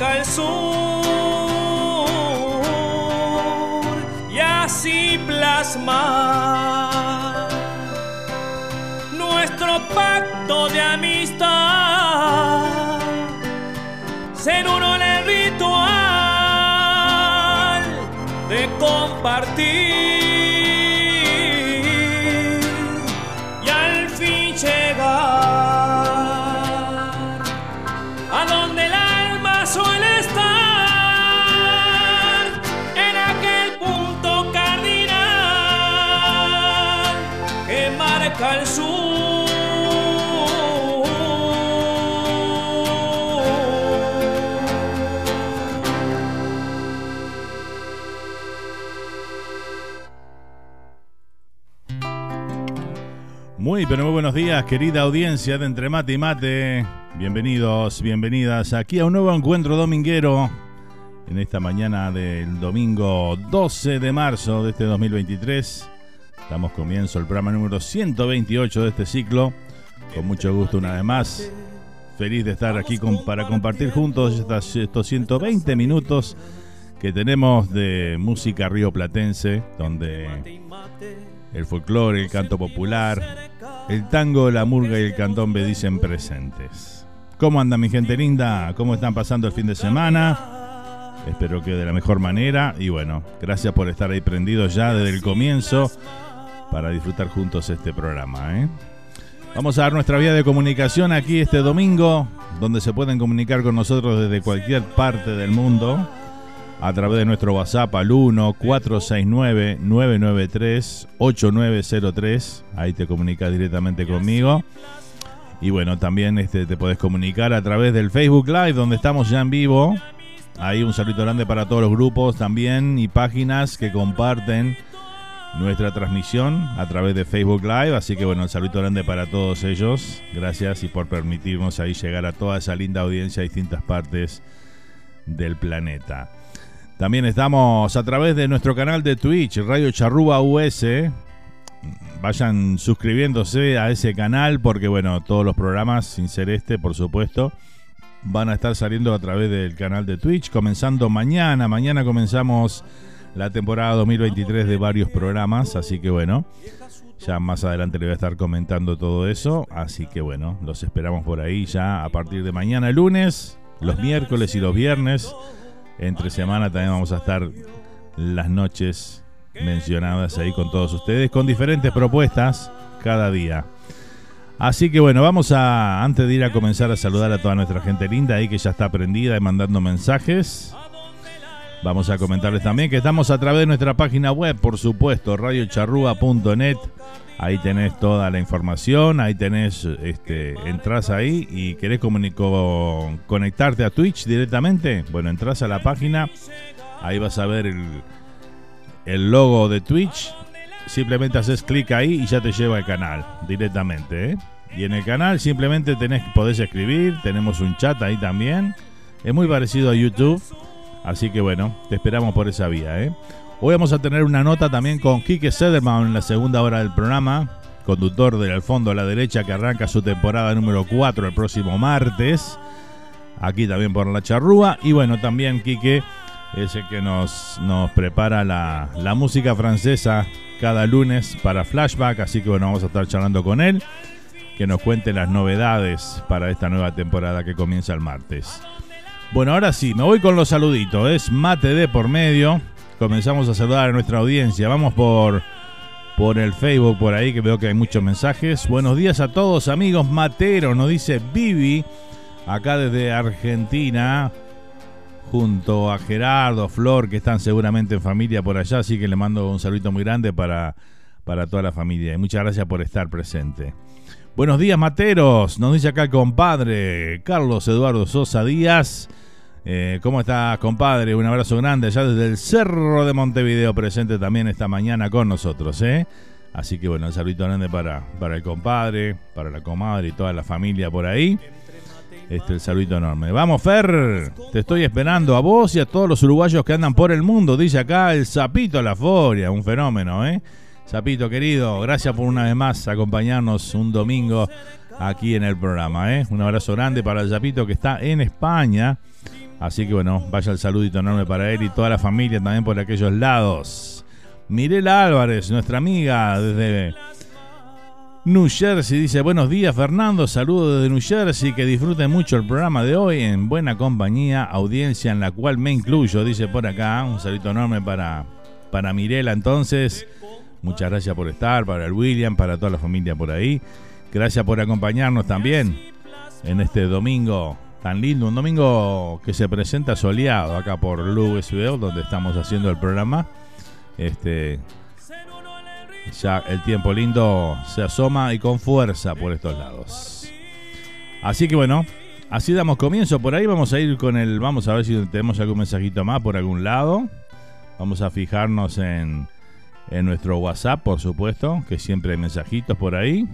marca el sur y así plasmar Muy, pero muy buenos días, querida audiencia de Entre Mate y Mate. Bienvenidos, bienvenidas aquí a un nuevo encuentro dominguero en esta mañana del domingo 12 de marzo de este 2023. Damos comienzo al programa número 128 de este ciclo. Con mucho gusto una vez más. Feliz de estar aquí para compartir juntos estos 120 minutos que tenemos de música rioplatense, donde el folclore, el canto popular, el tango, la murga y el candombe dicen presentes. ¿Cómo anda mi gente linda? ¿Cómo están pasando el fin de semana? Espero que de la mejor manera. Y bueno, gracias por estar ahí prendidos ya desde el comienzo para disfrutar juntos este programa. ¿eh? Vamos a dar nuestra vía de comunicación aquí este domingo, donde se pueden comunicar con nosotros desde cualquier parte del mundo a través de nuestro WhatsApp al 1-469-993-8903. Ahí te comunicas directamente conmigo. Y bueno, también este, te puedes comunicar a través del Facebook Live, donde estamos ya en vivo. Ahí un saludo grande para todos los grupos también y páginas que comparten nuestra transmisión a través de Facebook Live. Así que bueno, un saludo grande para todos ellos. Gracias y por permitirnos ahí llegar a toda esa linda audiencia a distintas partes del planeta. También estamos a través de nuestro canal de Twitch, Radio Charrúa US. Vayan suscribiéndose a ese canal porque, bueno, todos los programas, sin ser este, por supuesto, van a estar saliendo a través del canal de Twitch, comenzando mañana. Mañana comenzamos la temporada 2023 de varios programas, así que, bueno, ya más adelante le voy a estar comentando todo eso. Así que, bueno, los esperamos por ahí ya a partir de mañana, lunes, los miércoles y los viernes. Entre semana también vamos a estar las noches mencionadas ahí con todos ustedes, con diferentes propuestas cada día. Así que bueno, vamos a, antes de ir a comenzar a saludar a toda nuestra gente linda ahí que ya está prendida y mandando mensajes. Vamos a comentarles también que estamos a través de nuestra página web, por supuesto, radiocharrúa.net. Ahí tenés toda la información, ahí tenés, este, entras ahí y querés conectarte a Twitch directamente. Bueno, entras a la página, ahí vas a ver el, el logo de Twitch, simplemente haces clic ahí y ya te lleva al canal directamente. ¿eh? Y en el canal simplemente tenés, podés escribir, tenemos un chat ahí también. Es muy parecido a YouTube, así que bueno, te esperamos por esa vía. ¿eh? Hoy vamos a tener una nota también con Kike Sederman en la segunda hora del programa, conductor del Al Fondo a la Derecha que arranca su temporada número 4 el próximo martes. Aquí también por la charrúa. Y bueno, también Quique es el que nos, nos prepara la, la música francesa cada lunes para Flashback, así que bueno, vamos a estar charlando con él, que nos cuente las novedades para esta nueva temporada que comienza el martes. Bueno, ahora sí, me voy con los saluditos, es mate de por medio, comenzamos a saludar a nuestra audiencia, vamos por, por el Facebook, por ahí que veo que hay muchos mensajes. Buenos días a todos amigos, Matero, nos dice Vivi, acá desde Argentina, junto a Gerardo, Flor, que están seguramente en familia por allá, así que le mando un saludo muy grande para, para toda la familia y muchas gracias por estar presente. Buenos días, materos, nos dice acá el compadre Carlos Eduardo Sosa Díaz. Eh, ¿Cómo estás, compadre? Un abrazo grande allá desde el Cerro de Montevideo, presente también esta mañana con nosotros, ¿eh? Así que bueno, un saludo grande para, para el compadre, para la comadre y toda la familia por ahí. Este, el saludito enorme. Vamos, Fer, te estoy esperando a vos y a todos los uruguayos que andan por el mundo. Dice acá el Zapito La Foria, un fenómeno, ¿eh? Zapito querido, gracias por una vez más acompañarnos un domingo aquí en el programa, ¿eh? Un abrazo grande para el Zapito que está en España. Así que bueno, vaya el saludito enorme para él y toda la familia también por aquellos lados. Mirela Álvarez, nuestra amiga desde New Jersey dice, buenos días Fernando, saludos desde New Jersey, que disfruten mucho el programa de hoy en buena compañía, audiencia en la cual me incluyo, dice por acá, un saludo enorme para, para Mirela entonces, muchas gracias por estar, para el William, para toda la familia por ahí, gracias por acompañarnos también en este domingo tan lindo, un domingo que se presenta soleado acá por LUSBO, donde estamos haciendo el programa, este ya el tiempo lindo se asoma y con fuerza por estos lados. Así que bueno, así damos comienzo. Por ahí vamos a ir con el. Vamos a ver si tenemos algún mensajito más por algún lado. Vamos a fijarnos en, en nuestro WhatsApp, por supuesto, que siempre hay mensajitos por ahí.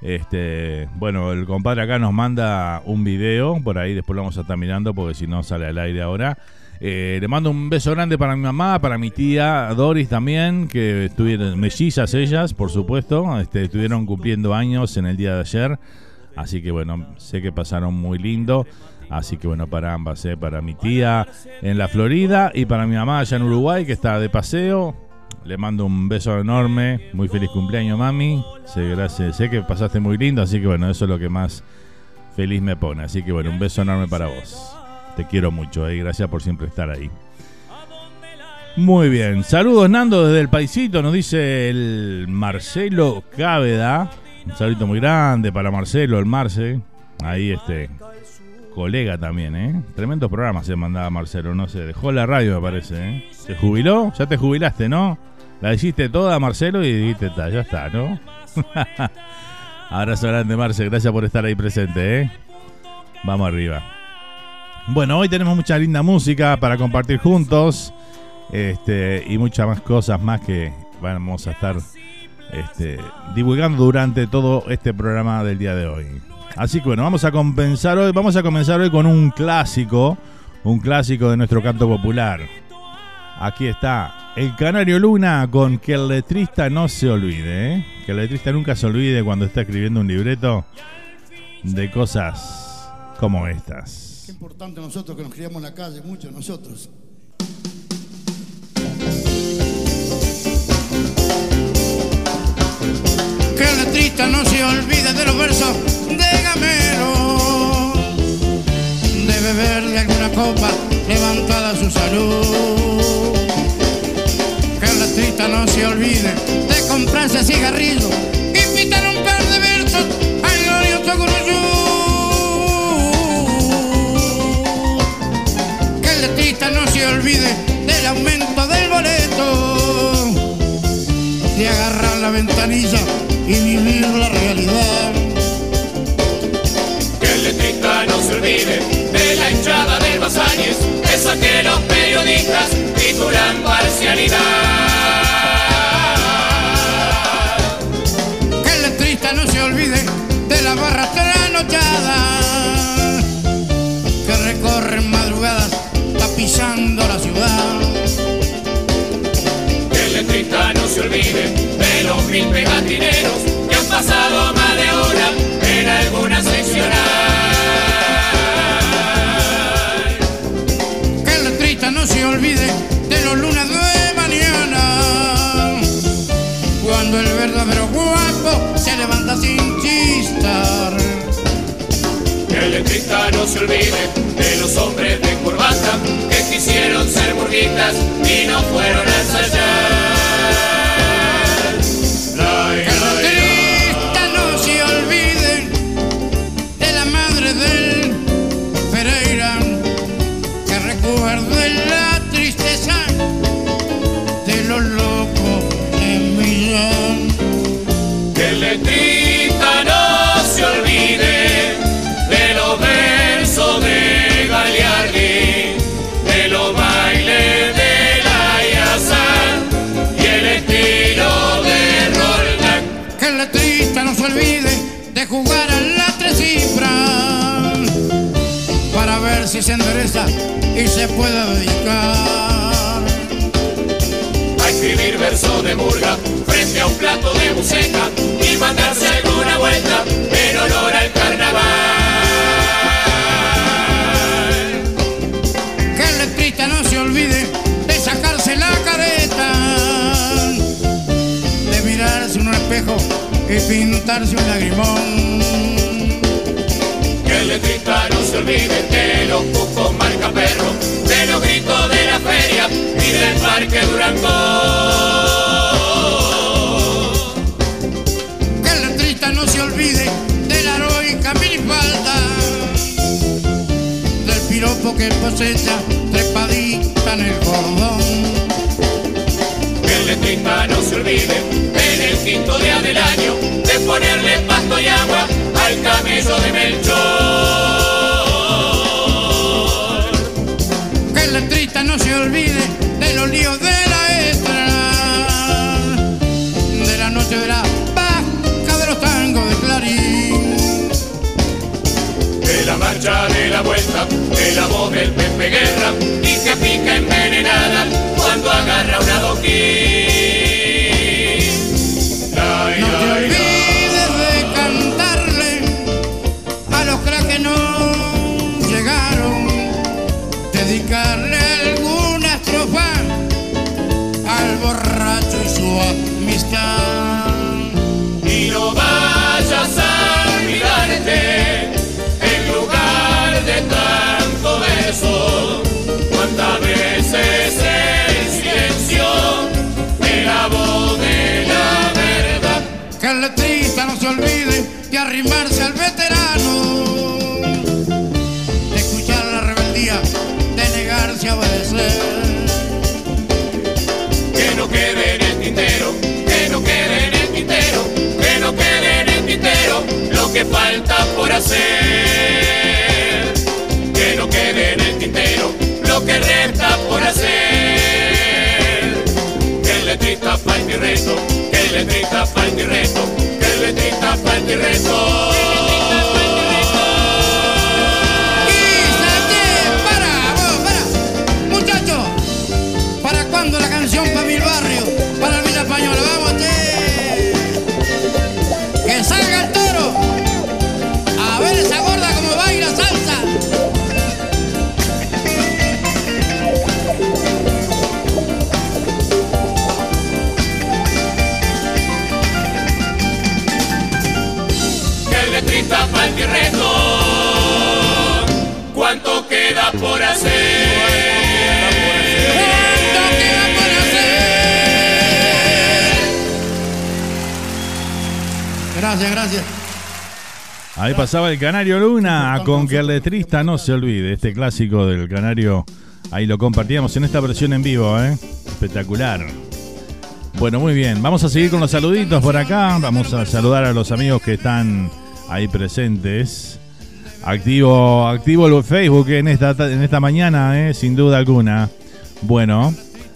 Este, bueno, el compadre acá nos manda un video, por ahí después lo vamos a estar mirando porque si no sale al aire ahora. Eh, le mando un beso grande para mi mamá, para mi tía Doris también, que estuvieron mellizas ellas, por supuesto, este, estuvieron cumpliendo años en el día de ayer. Así que bueno, sé que pasaron muy lindo. Así que bueno, para ambas, eh, para mi tía en la Florida y para mi mamá allá en Uruguay, que está de paseo. Le mando un beso enorme. Muy feliz cumpleaños, mami. Sé, gracias, sé que pasaste muy lindo, así que bueno, eso es lo que más feliz me pone. Así que bueno, un beso enorme para vos. Te quiero mucho, y gracias por siempre estar ahí. Muy bien, saludos Nando desde el paisito, nos dice el Marcelo Cáveda. Un saludo muy grande para Marcelo, el Marce. Ahí este colega también, ¿eh? Tremendo programa se mandaba Marcelo, no sé, dejó la radio me parece, ¿eh? ¿Se jubiló? Ya te jubilaste, ¿no? La hiciste toda, Marcelo, y dijiste, ya está, ¿no? Abrazo grande, Marce, gracias por estar ahí presente, ¿eh? Vamos arriba. Bueno, hoy tenemos mucha linda música para compartir juntos. Este, y muchas más cosas más que vamos a estar este, divulgando durante todo este programa del día de hoy. Así que bueno, vamos a compensar hoy, vamos a comenzar hoy con un clásico, un clásico de nuestro canto popular. Aquí está el Canario Luna con que el letrista no se olvide, ¿eh? que el letrista nunca se olvide cuando está escribiendo un libreto de cosas como estas. Qué importante nosotros que nos criamos en la calle, muchos nosotros. Que el letrista no se olvide de los versos de beber de alguna copa levantada su salud. Que el letrista no se olvide de comprarse cigarrillos y pitar un par de versos al glorioso Guruyú. Que el letrista no se olvide del aumento del boleto, de agarrar la ventanilla y vivir la realidad. Se olvide de la hinchada del Basáñez, esa que los periodistas titulan parcialidad. Que el letrista no se olvide de la barra trasnochada que recorren madrugadas tapizando la ciudad. Que el letrista no se olvide de los mil pegatineros que han pasado olvide de los lunes de mañana cuando el verdadero guapo se levanta sin chistar. Que el letrista no se olvide de los hombres de corbata que quisieron ser burguitas y no fueron se endereza y se puede dedicar. A escribir versos de murga frente a un plato de buceca y mandarse alguna vuelta en honor al carnaval. Que el letrista no se olvide de sacarse la careta, de mirarse en un espejo y pintarse un lagrimón. Que el letrista no se olvide de los cucos marca perro, de los gritos de la feria y del parque Durango. Que el letrista no se olvide de la heroica minifalda, del piropo que cosecha trepadita en el cordón. Que el letrista no se olvide en el quinto día del año de ponerle pasto y agua al camello de Melchor. Que el letrista no se olvide de los líos de la extra, de la noche de la vaca de los tangos de Clarín. De la marcha de la vuelta, de la voz del Pepe Guerra arrimarse al veterano, de escuchar la rebeldía, de negarse a obedecer. Que no quede en el tintero, que no quede en el tintero, que no quede en el tintero lo que falta por hacer. Que no quede en el tintero lo que resta por hacer. Que el letrista falta y reto, que el letrista falta y reto, que el letrista falta y reto. Gracias, gracias. Ahí pasaba el Canario Luna con que el letrista no se olvide. Este clásico del Canario, ahí lo compartíamos en esta versión en vivo, ¿eh? Espectacular. Bueno, muy bien. Vamos a seguir con los saluditos por acá. Vamos a saludar a los amigos que están ahí presentes. Activo, activo el Facebook en esta, en esta mañana, ¿eh? sin duda alguna. Bueno,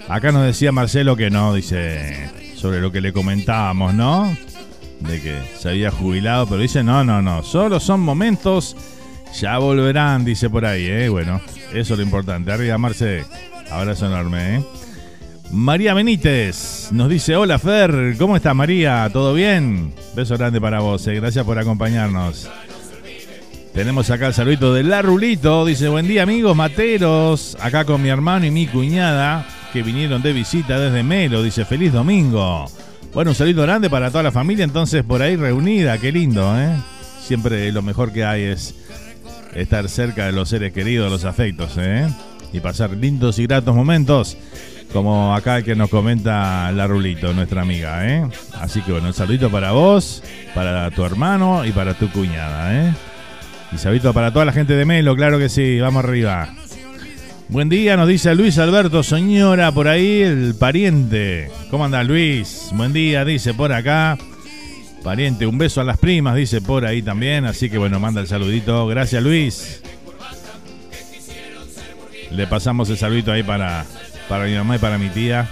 acá nos decía Marcelo que no, dice, sobre lo que le comentábamos, ¿no? De que se había jubilado, pero dice, no, no, no, solo son momentos, ya volverán, dice por ahí, ¿eh? Bueno, eso es lo importante. Arriba, Marce, abrazo enorme, ¿eh? María Benítez nos dice, hola Fer, ¿cómo está María? ¿Todo bien? Beso grande para vos, ¿eh? gracias por acompañarnos. Tenemos acá el saludito de La Rulito, dice, buen día amigos materos, acá con mi hermano y mi cuñada, que vinieron de visita desde Melo, dice, feliz domingo. Bueno, un saludo grande para toda la familia, entonces por ahí reunida, qué lindo, ¿eh? Siempre lo mejor que hay es estar cerca de los seres queridos, los afectos, ¿eh? Y pasar lindos y gratos momentos, como acá el que nos comenta la Rulito, nuestra amiga, ¿eh? Así que bueno, un saludito para vos, para tu hermano y para tu cuñada, ¿eh? Y saludito para toda la gente de Melo, claro que sí, vamos arriba. Buen día, nos dice Luis Alberto Señora por ahí, el pariente. ¿Cómo anda Luis? Buen día, dice por acá. Pariente, un beso a las primas, dice por ahí también. Así que bueno, manda el saludito. Gracias Luis. Le pasamos el saludito ahí para, para mi mamá y para mi tía.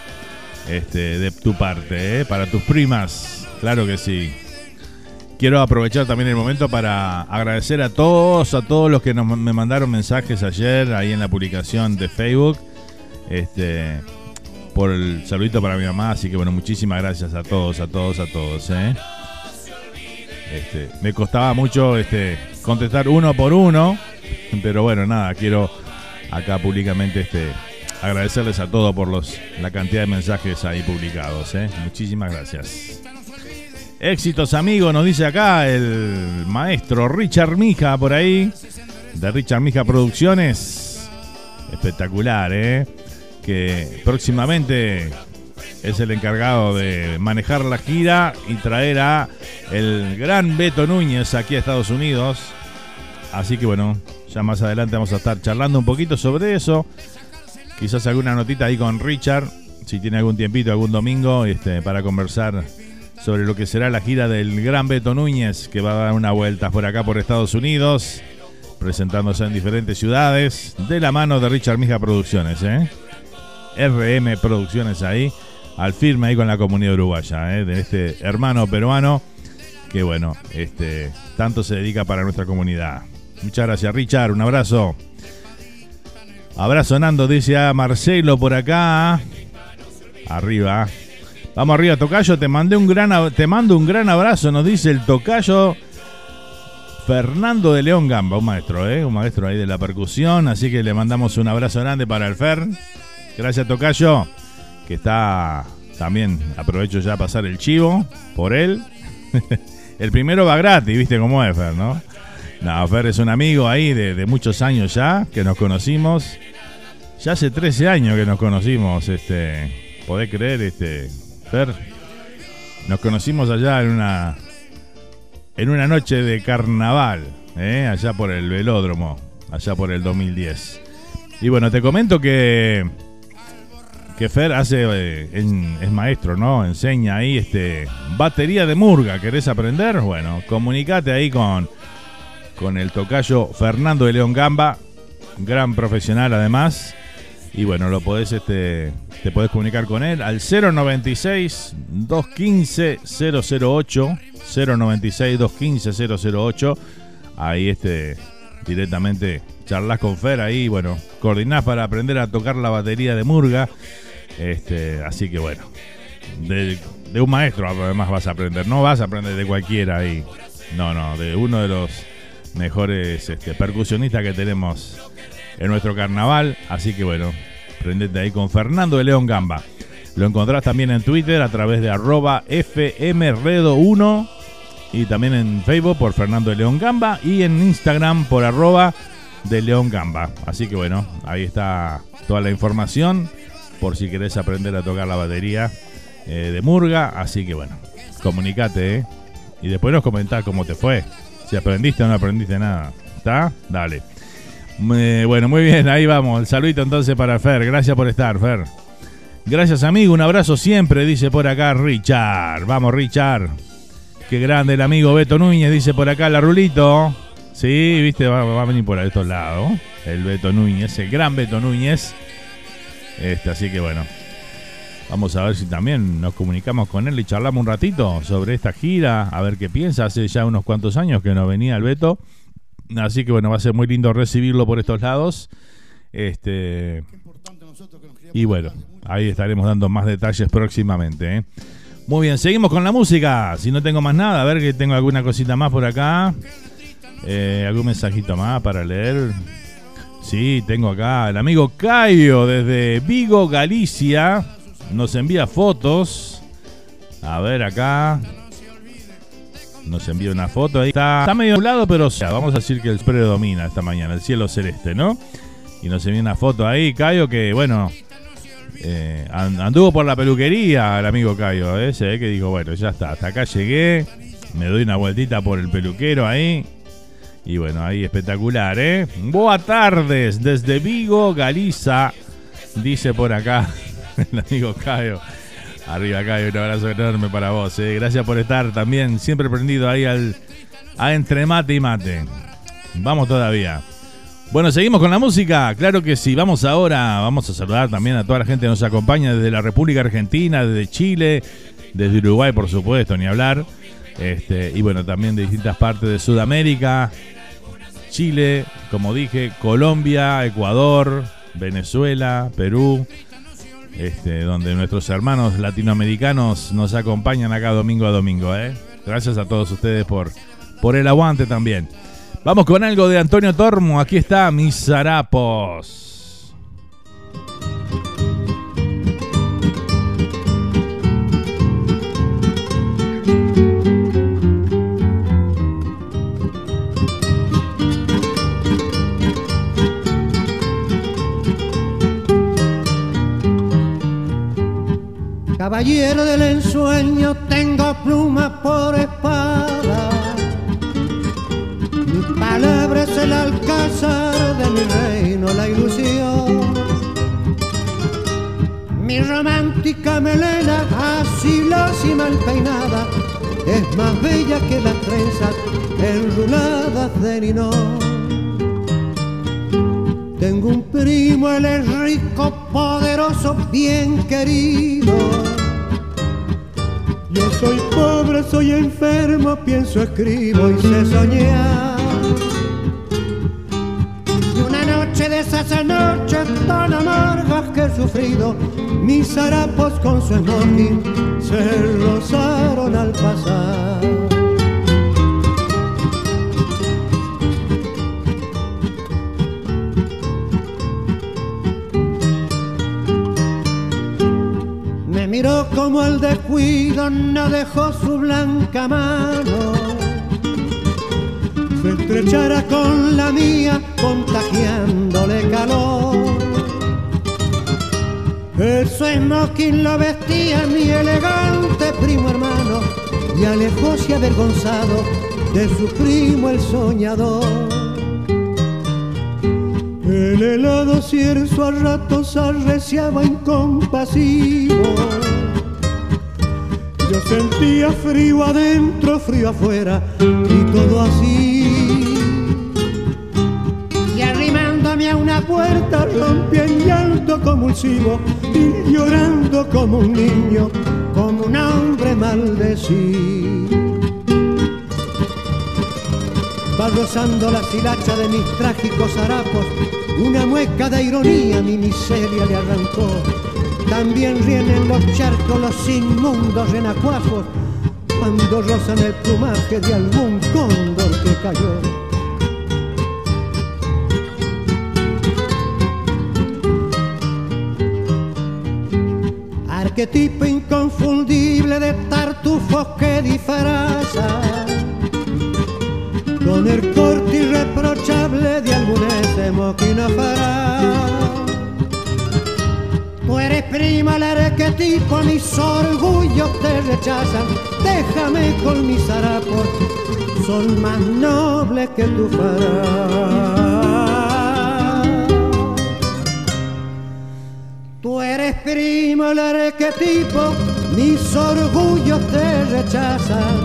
Este, de tu parte, ¿eh? para tus primas. Claro que sí. Quiero aprovechar también el momento para agradecer a todos, a todos los que nos, me mandaron mensajes ayer ahí en la publicación de Facebook. Este, por el saludito para mi mamá, así que bueno, muchísimas gracias a todos, a todos, a todos, ¿eh? Este, me costaba mucho este, contestar uno por uno, pero bueno, nada, quiero acá públicamente este, agradecerles a todos por los, la cantidad de mensajes ahí publicados, ¿eh? Muchísimas gracias. Éxitos, amigos, nos dice acá el maestro Richard Mija por ahí, de Richard Mija Producciones. Espectacular, ¿eh? Que próximamente es el encargado de manejar la gira y traer a el gran Beto Núñez aquí a Estados Unidos. Así que bueno, ya más adelante vamos a estar charlando un poquito sobre eso. Quizás alguna notita ahí con Richard, si tiene algún tiempito, algún domingo, este, para conversar sobre lo que será la gira del gran Beto Núñez, que va a dar una vuelta por acá por Estados Unidos, presentándose en diferentes ciudades, de la mano de Richard Mija Producciones, ¿eh? RM Producciones ahí, al firme ahí con la comunidad uruguaya, ¿eh? de este hermano peruano, que bueno, este, tanto se dedica para nuestra comunidad. Muchas gracias Richard, un abrazo. Abrazo Nando, dice a Marcelo por acá. Arriba. Vamos arriba, Tocayo, te mandé un gran te mando un gran abrazo, nos dice el Tocayo Fernando de León Gamba, un maestro, ¿eh? un maestro ahí de la percusión, así que le mandamos un abrazo grande para el Fer. Gracias Tocayo, que está también, aprovecho ya a pasar el chivo por él. el primero va gratis, viste cómo es Fer, ¿no? No, Fer es un amigo ahí de, de muchos años ya, que nos conocimos. Ya hace 13 años que nos conocimos, este, podés creer, este, Fer. Nos conocimos allá en una en una noche de carnaval, ¿eh? allá por el velódromo, allá por el 2010. Y bueno, te comento que, que Fer hace, eh, es maestro, ¿no? Enseña ahí este, batería de murga. ¿Querés aprender? Bueno, comunicate ahí con, con el tocayo Fernando de León Gamba, gran profesional además. Y bueno, lo podés, este, te podés comunicar con él al 096 215 008 096 215 008. Ahí este directamente charlas con Fer ahí, bueno, coordinás para aprender a tocar la batería de Murga. Este, así que bueno, de, de un maestro además vas a aprender, no vas a aprender de cualquiera ahí. No, no, de uno de los mejores este, percusionistas que tenemos en nuestro carnaval. Así que bueno, prendete ahí con Fernando de León Gamba. Lo encontrás también en Twitter a través de arroba fmredo1 y también en Facebook por Fernando de León Gamba y en Instagram por arroba de León Gamba. Así que bueno, ahí está toda la información por si querés aprender a tocar la batería eh, de Murga. Así que bueno, comunicate ¿eh? y después nos comentás cómo te fue. Si aprendiste o no aprendiste nada. ¿Está? Dale. Bueno, muy bien, ahí vamos. El saludito entonces para Fer. Gracias por estar, Fer. Gracias, amigo. Un abrazo siempre, dice por acá Richard. Vamos, Richard. Qué grande el amigo Beto Núñez, dice por acá la Rulito. Sí, viste, va, va a venir por estos lados. El Beto Núñez, el gran Beto Núñez. Este, así que bueno. Vamos a ver si también nos comunicamos con él y charlamos un ratito sobre esta gira, a ver qué piensa. Hace ya unos cuantos años que no venía el Beto. Así que bueno, va a ser muy lindo recibirlo por estos lados. Este. Y bueno, ahí estaremos dando más detalles próximamente. ¿eh? Muy bien, seguimos con la música. Si no tengo más nada, a ver que tengo alguna cosita más por acá. Eh, algún mensajito más para leer. Sí, tengo acá el amigo Caio desde Vigo, Galicia. Nos envía fotos. A ver acá. Nos envía una foto ahí. Está, está medio nublado, pero o sea, vamos a decir que el predomina esta mañana, el cielo celeste, ¿no? Y nos envía una foto ahí, Caio, que bueno, eh, and- anduvo por la peluquería el amigo Caio, ¿eh? Se ve que dijo, bueno, ya está, hasta acá llegué, me doy una vueltita por el peluquero ahí. Y bueno, ahí espectacular, ¿eh? Buenas tardes desde Vigo, Galiza, dice por acá el amigo Caio. Arriba, Caio, un abrazo enorme para vos, ¿eh? Gracias por estar también, siempre prendido ahí al, a entre mate y mate. Vamos todavía. Bueno, seguimos con la música. Claro que sí. Vamos ahora, vamos a saludar también a toda la gente que nos acompaña desde la República Argentina, desde Chile, desde Uruguay, por supuesto, ni hablar. Este, y bueno, también de distintas partes de Sudamérica, Chile, como dije, Colombia, Ecuador, Venezuela, Perú, este, donde nuestros hermanos latinoamericanos nos acompañan acá domingo a domingo. ¿eh? Gracias a todos ustedes por, por el aguante también. Vamos con algo de Antonio Tormo. Aquí está Mis Harapos. Caballero del ensueño, tengo pluma por espada. Mi palabra es el alcázar de mi reino, la ilusión. Mi romántica melena, así y mal peinada, es más bella que las trenzas enruladas de linón. Tengo un primo, él es rico, poderoso, bien querido. Yo soy pobre, soy enfermo, pienso, escribo y sé soñar. Y una noche de esas noches tan amargas que he sufrido, mis harapos con su smoking se rozaron al pasar. Como el descuido no dejó su blanca mano. Se estrechara con la mía, contagiándole calor. Eso smoking lo vestía mi elegante primo hermano y alejóse avergonzado de su primo el soñador. El helado cierzo a ratos arreciaba incompasivo. Sentía frío adentro, frío afuera y todo así. Y arrimándome a una puerta rompí en llanto convulsivo y llorando como un niño, como un hombre maldecido. Va rozando la silacha de mis trágicos harapos, una mueca de ironía mi miseria le arrancó. También ríen en los charcos los inmundos renacuajos cuando rozan el plumaje de algún cóndor que cayó. Arquetipo inconfundible de tartufos que disfraza con el corte irreprochable de algún ese moquino fará. Tú eres prima el arquetipo, mis orgullos te rechazan, déjame con mis harapos, son más nobles que tu farás. Tú eres primo el arquetipo, mis orgullos te rechazan.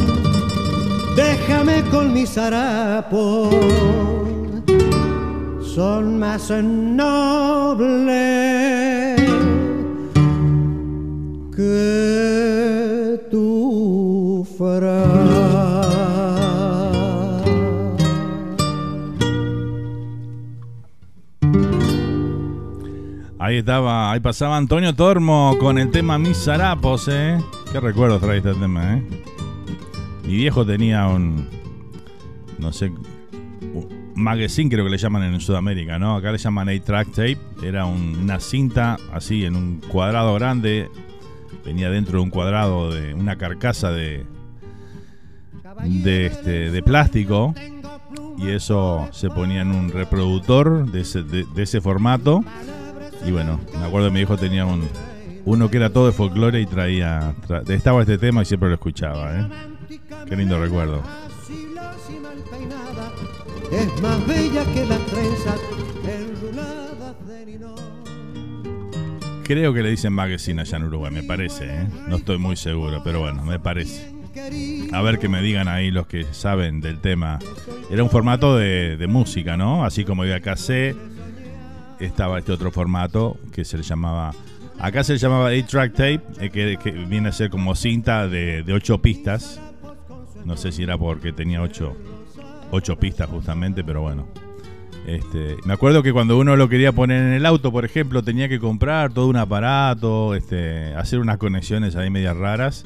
Déjame con mis harapos, son más nobles que tu farás. Ahí estaba, ahí pasaba Antonio Tormo con el tema Mis harapos, ¿eh? Qué recuerdos trae este tema, ¿eh? Mi viejo tenía un, no sé, magazine creo que le llaman en Sudamérica, ¿no? Acá le llaman A-Track Tape. Era un- una cinta así en un cuadrado grande. Venía dentro de un cuadrado de una carcasa de, de, este, de plástico. Y eso se ponía en un reproductor de ese, de, ese formato. Y bueno, me acuerdo que mi viejo tenía un, uno que era todo de folclore y traía, tra- estaba este tema y siempre lo escuchaba, ¿eh? Qué lindo recuerdo. Es más bella que de ninón. Creo que le dicen magazine allá en Uruguay, me parece, ¿eh? No estoy muy seguro, pero bueno, me parece. A ver que me digan ahí los que saben del tema. Era un formato de, música, ¿no? Así como había cassette, estaba este otro formato que se le llamaba... Acá se le llamaba 8-track tape, eh, que, viene a ser como cinta de, de ocho pistas. No sé si era porque tenía ocho, ocho pistas justamente, pero bueno. Este, me acuerdo que cuando uno lo quería poner en el auto, por ejemplo, tenía que comprar todo un aparato, este, hacer unas conexiones ahí medias raras,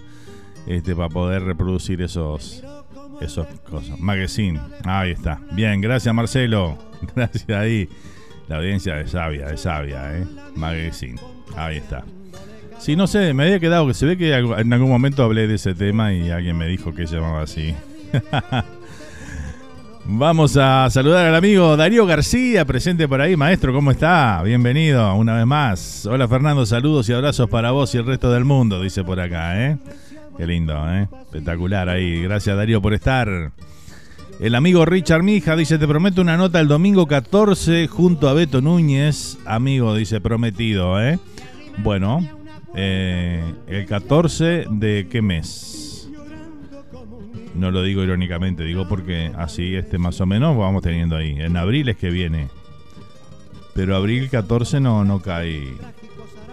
este, para poder reproducir esos, esos cosas. Magazine, ahí está. Bien, gracias Marcelo, gracias ahí. La audiencia es sabia, es sabia, ¿eh? Magazine, ahí está. Sí, no sé, me había quedado que se ve que en algún momento hablé de ese tema y alguien me dijo que se llamaba así. Vamos a saludar al amigo Darío García, presente por ahí. Maestro, ¿cómo está? Bienvenido una vez más. Hola Fernando, saludos y abrazos para vos y el resto del mundo, dice por acá, ¿eh? Qué lindo, ¿eh? Espectacular ahí. Gracias Darío por estar. El amigo Richard Mija dice, te prometo una nota el domingo 14 junto a Beto Núñez. Amigo, dice, prometido, ¿eh? Bueno, eh, el 14 de qué mes? No lo digo irónicamente, digo porque así este más o menos vamos teniendo ahí. En abril es que viene. Pero abril 14 no, no cae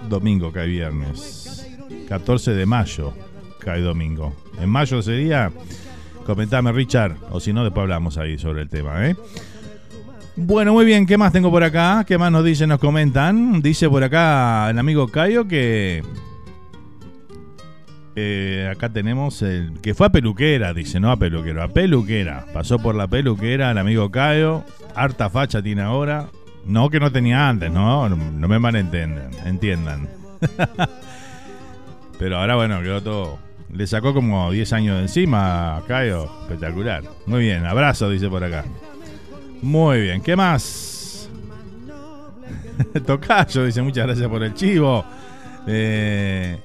domingo, cae viernes. 14 de mayo cae domingo. En mayo sería... Comentame Richard, o si no después hablamos ahí sobre el tema, ¿eh? Bueno, muy bien, ¿qué más tengo por acá? ¿Qué más nos dicen, nos comentan? Dice por acá el amigo Cayo que eh, acá tenemos el que fue a peluquera, dice, no a peluquero, a peluquera. Pasó por la peluquera el amigo Cayo, harta facha tiene ahora. No que no tenía antes, no, no me malentiendan, entiendan. Pero ahora bueno, quedó todo. Le sacó como 10 años de encima a Cayo, espectacular. Muy bien, abrazo, dice por acá. Muy bien, ¿qué más? Tocayo dice, muchas gracias por el chivo. Eh,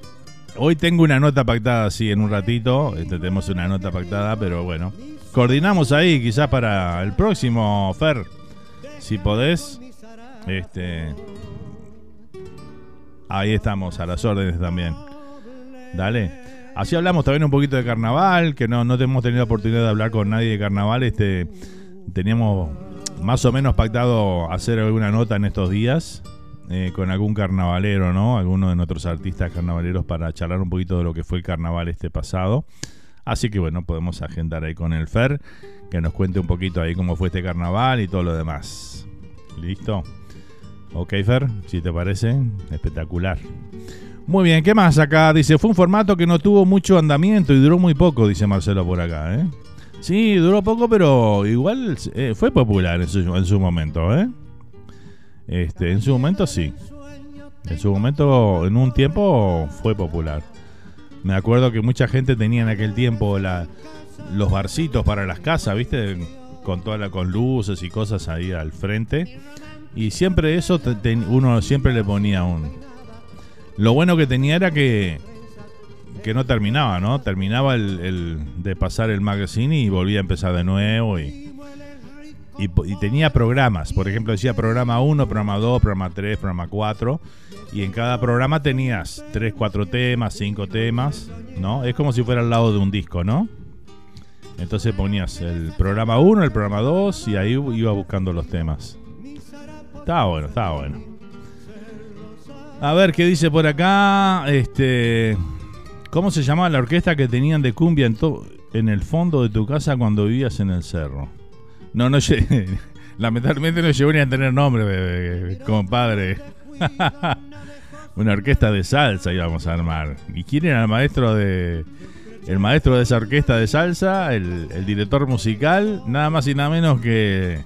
hoy tengo una nota pactada, sí, en un ratito. Este, tenemos una nota pactada, pero bueno. coordinamos ahí, quizás para el próximo, Fer. Si podés. Este. Ahí estamos, a las órdenes también. Dale. Así hablamos también un poquito de carnaval, que no, no hemos tenido oportunidad de hablar con nadie de carnaval. Este, teníamos más o menos pactado hacer alguna nota en estos días eh, con algún carnavalero, ¿no? Alguno de nuestros artistas carnavaleros para charlar un poquito de lo que fue el carnaval este pasado. Así que bueno, podemos agendar ahí con el Fer, que nos cuente un poquito ahí cómo fue este carnaval y todo lo demás. ¿Listo? Ok, Fer, si te parece, espectacular. Muy bien, ¿qué más acá? Dice, fue un formato que no tuvo mucho andamiento y duró muy poco, dice Marcelo por acá, ¿eh? Sí, duró poco, pero igual eh, fue popular en su, en su momento, ¿eh? Este, en su momento sí. En su momento, en un tiempo, fue popular. Me acuerdo que mucha gente tenía en aquel tiempo los barcitos para las casas, ¿viste? Con toda la, con luces y cosas ahí al frente. Y siempre eso, uno siempre le ponía un... Lo bueno que tenía era que, que no terminaba, ¿no? Terminaba el, de pasar el magazine y volvía a empezar de nuevo y y, tenía programas. Por ejemplo, decía programa 1, programa 2, programa 3, programa 4. Y en cada programa tenías 3, 4 temas, 5 temas, ¿no? Es como si fuera al lado de un disco, ¿no? Entonces ponías el programa 1, el programa 2 y ahí iba buscando los temas. Estaba bueno, estaba bueno. A ver qué dice por acá. Este. ¿Cómo se llamaba la orquesta que tenían de cumbia en, en el fondo de tu casa cuando vivías en el cerro? No, no Lamentablemente no llegó ni a tener nombre, compadre. Una orquesta de salsa íbamos a armar. ¿Y quién era el maestro de. El maestro de esa orquesta de salsa, el, el director musical, nada más y nada menos que.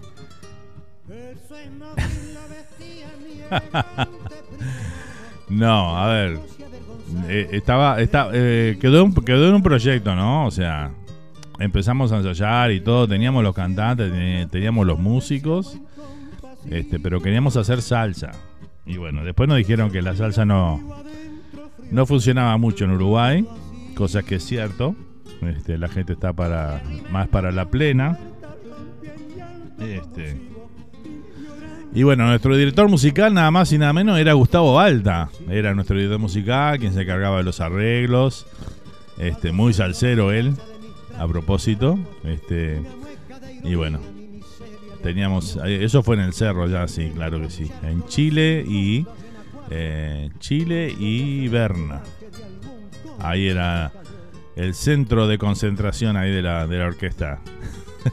no, a ver. Eh, estaba. Está, eh, quedó, quedó en un proyecto, ¿no? O sea, empezamos a ensayar y todo, teníamos los cantantes, teníamos los músicos, este, pero queríamos hacer salsa. Y bueno, después nos dijeron que la salsa no, no funcionaba mucho en Uruguay, cosa que es cierto. Este, la gente está para más para la plena. Este, y bueno, nuestro director musical nada más y nada menos era Gustavo Balta. Era nuestro director musical, quien se cargaba de los arreglos. Este, muy salsero él a propósito. Este, y bueno, teníamos. Eso fue en el cerro ya, sí, claro que sí. En Chile y. Eh, Chile y Berna. Ahí era el centro de concentración ahí de la, de la orquesta.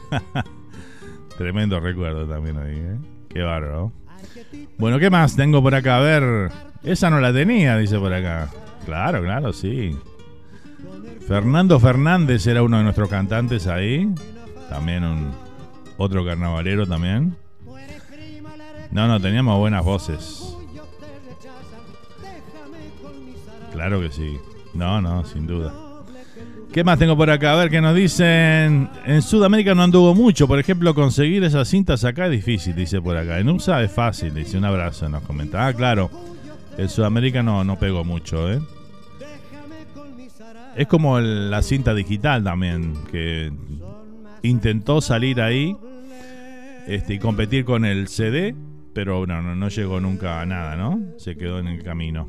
Tremendo recuerdo también ahí, ¿eh? Qué bárbaro. Bueno, ¿qué más tengo por acá? A ver, esa no la tenía, dice por acá. Claro, claro, sí. Fernando Fernández era uno de nuestros cantantes ahí. También un otro carnavalero también. No, no, teníamos buenas voces. Claro que sí. No, no, sin duda. ¿Qué más tengo por acá? A ver qué nos dicen. En Sudamérica no anduvo mucho. Por ejemplo, conseguir esas cintas acá es difícil, dice por acá. En USA es fácil, dice un abrazo, nos comenta. Ah, claro. En Sudamérica no, no pegó mucho, ¿eh? Es como la cinta digital también, que intentó salir ahí este, y competir con el CD, pero no, no, llegó nunca a nada, ¿no? Se quedó en el camino.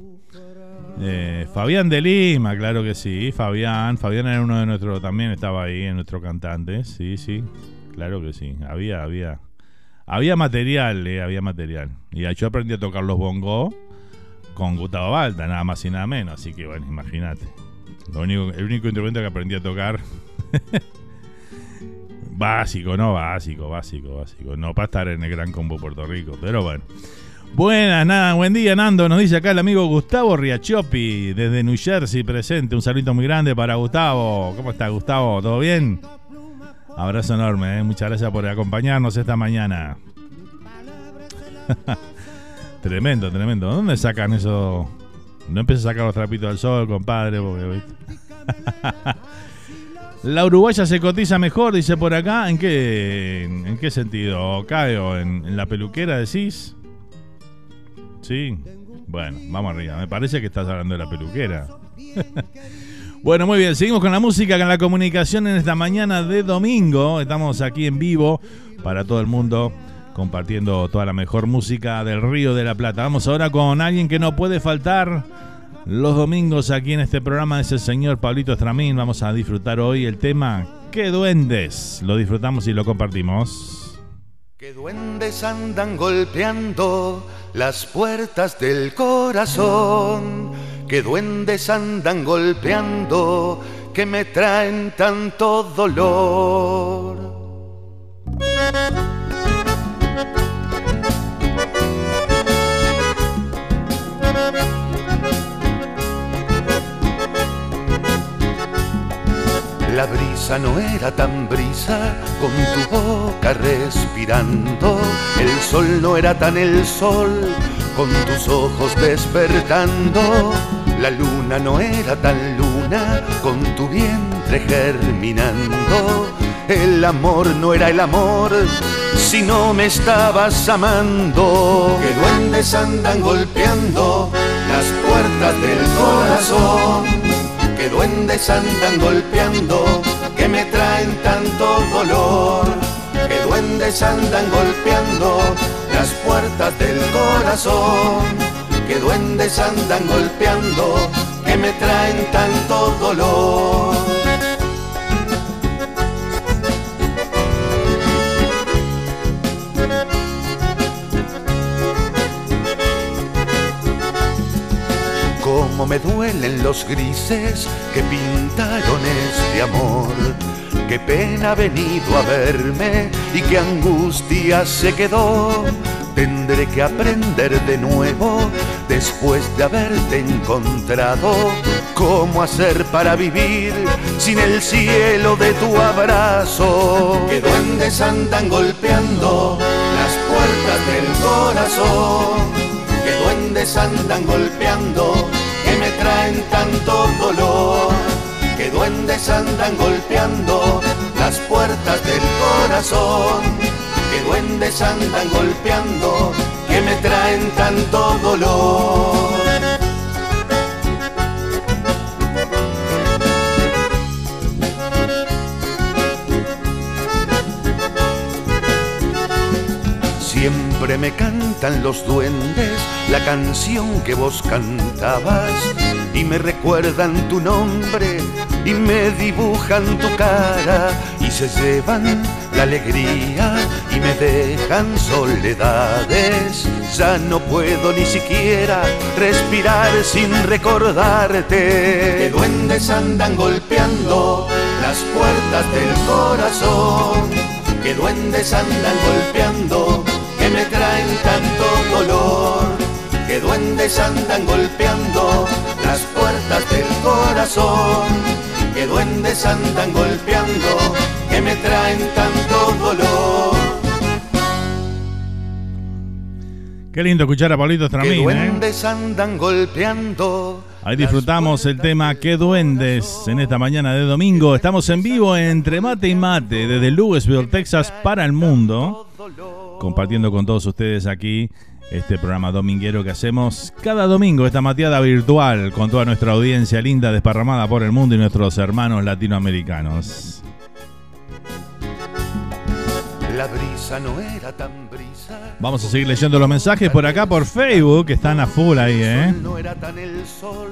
Eh, Fabián de Lima, claro que sí, Fabián. Fabián era uno de nuestros, también estaba ahí en nuestro cantante, sí, sí, claro que sí. Había, había, había material, eh, había material. Y yo aprendí a tocar los bongos con Gustavo Balta, nada más y nada menos, así que bueno, imagínate. Lo único, el único instrumento que aprendí a tocar. básico, no básico, básico, básico. No para estar en el Gran Combo Puerto Rico, pero bueno. Buenas, nada, buen día, Nando. Nos dice acá el amigo Gustavo Riachopi, desde New Jersey, presente. Un saludo muy grande para Gustavo. ¿Cómo está, Gustavo? ¿Todo bien? Abrazo enorme, ¿eh? muchas gracias por acompañarnos esta mañana. tremendo, tremendo. ¿Dónde sacan eso? No empieces a sacar los trapitos al sol, compadre. La uruguaya se cotiza mejor, dice por acá. ¿En qué, en qué sentido? ¿Cae o en, la peluquera decís? Sí. Bueno, vamos arriba. Me parece que estás hablando de la peluquera. Bueno, muy bien, seguimos con la música, con la comunicación en esta mañana de domingo. Estamos aquí en vivo para todo el mundo compartiendo toda la mejor música del Río de la Plata. Vamos ahora con alguien que no puede faltar los domingos aquí en este programa, es el señor Pablito Estramín. Vamos a disfrutar hoy el tema ¿Qué duendes? Lo disfrutamos y lo compartimos. ¿Qué duendes andan golpeando las puertas del corazón? ¿Qué duendes andan golpeando que me traen tanto dolor? La brisa no era tan brisa con tu boca respirando. El sol no era tan el sol con tus ojos despertando. La luna no era tan luna con tu vientre germinando. El amor no era el amor si no me estabas amando. Que duendes andan golpeando las puertas del corazón que duendes andan golpeando, que me traen tanto dolor, que duendes andan golpeando las puertas del corazón, que duendes andan golpeando, que me traen tanto dolor. Me duelen los grises que pintaron este amor. Qué pena ha venido a verme y qué angustia se quedó. Tendré que aprender de nuevo después de haberte encontrado. ¿Cómo hacer para vivir sin el cielo de tu abrazo? Que duendes andan golpeando las puertas del corazón que duendes andan golpeando, traen tanto dolor, que duendes andan golpeando las puertas del corazón, que duendes andan golpeando, que me traen tanto dolor. Siempre me cantan los duendes la canción que vos cantabas me recuerdan tu nombre y me dibujan tu cara y se llevan la alegría y me dejan soledades. Ya no puedo ni siquiera respirar sin recordarte. Que duendes andan golpeando las puertas del corazón. Que duendes andan golpeando que me traen tanto dolor, que duendes andan golpeando las puertas del corazón, que duendes andan golpeando, que me traen tanto dolor. Qué lindo escuchar a Pablito Estramín, Que ¿eh? duendes andan golpeando. Ahí disfrutamos el tema Qué duendes en esta mañana de domingo. Estamos en vivo entre mate y mate desde Louisville, Texas para el mundo. Compartiendo con todos ustedes aquí este programa dominguero que hacemos cada domingo, esta mateada virtual con toda nuestra audiencia linda desparramada por el mundo y nuestros hermanos latinoamericanos. La brisa no era tan brisa. Vamos a seguir leyendo los mensajes por acá por Facebook, que están a full ahí, ¿eh? El no era tan el sol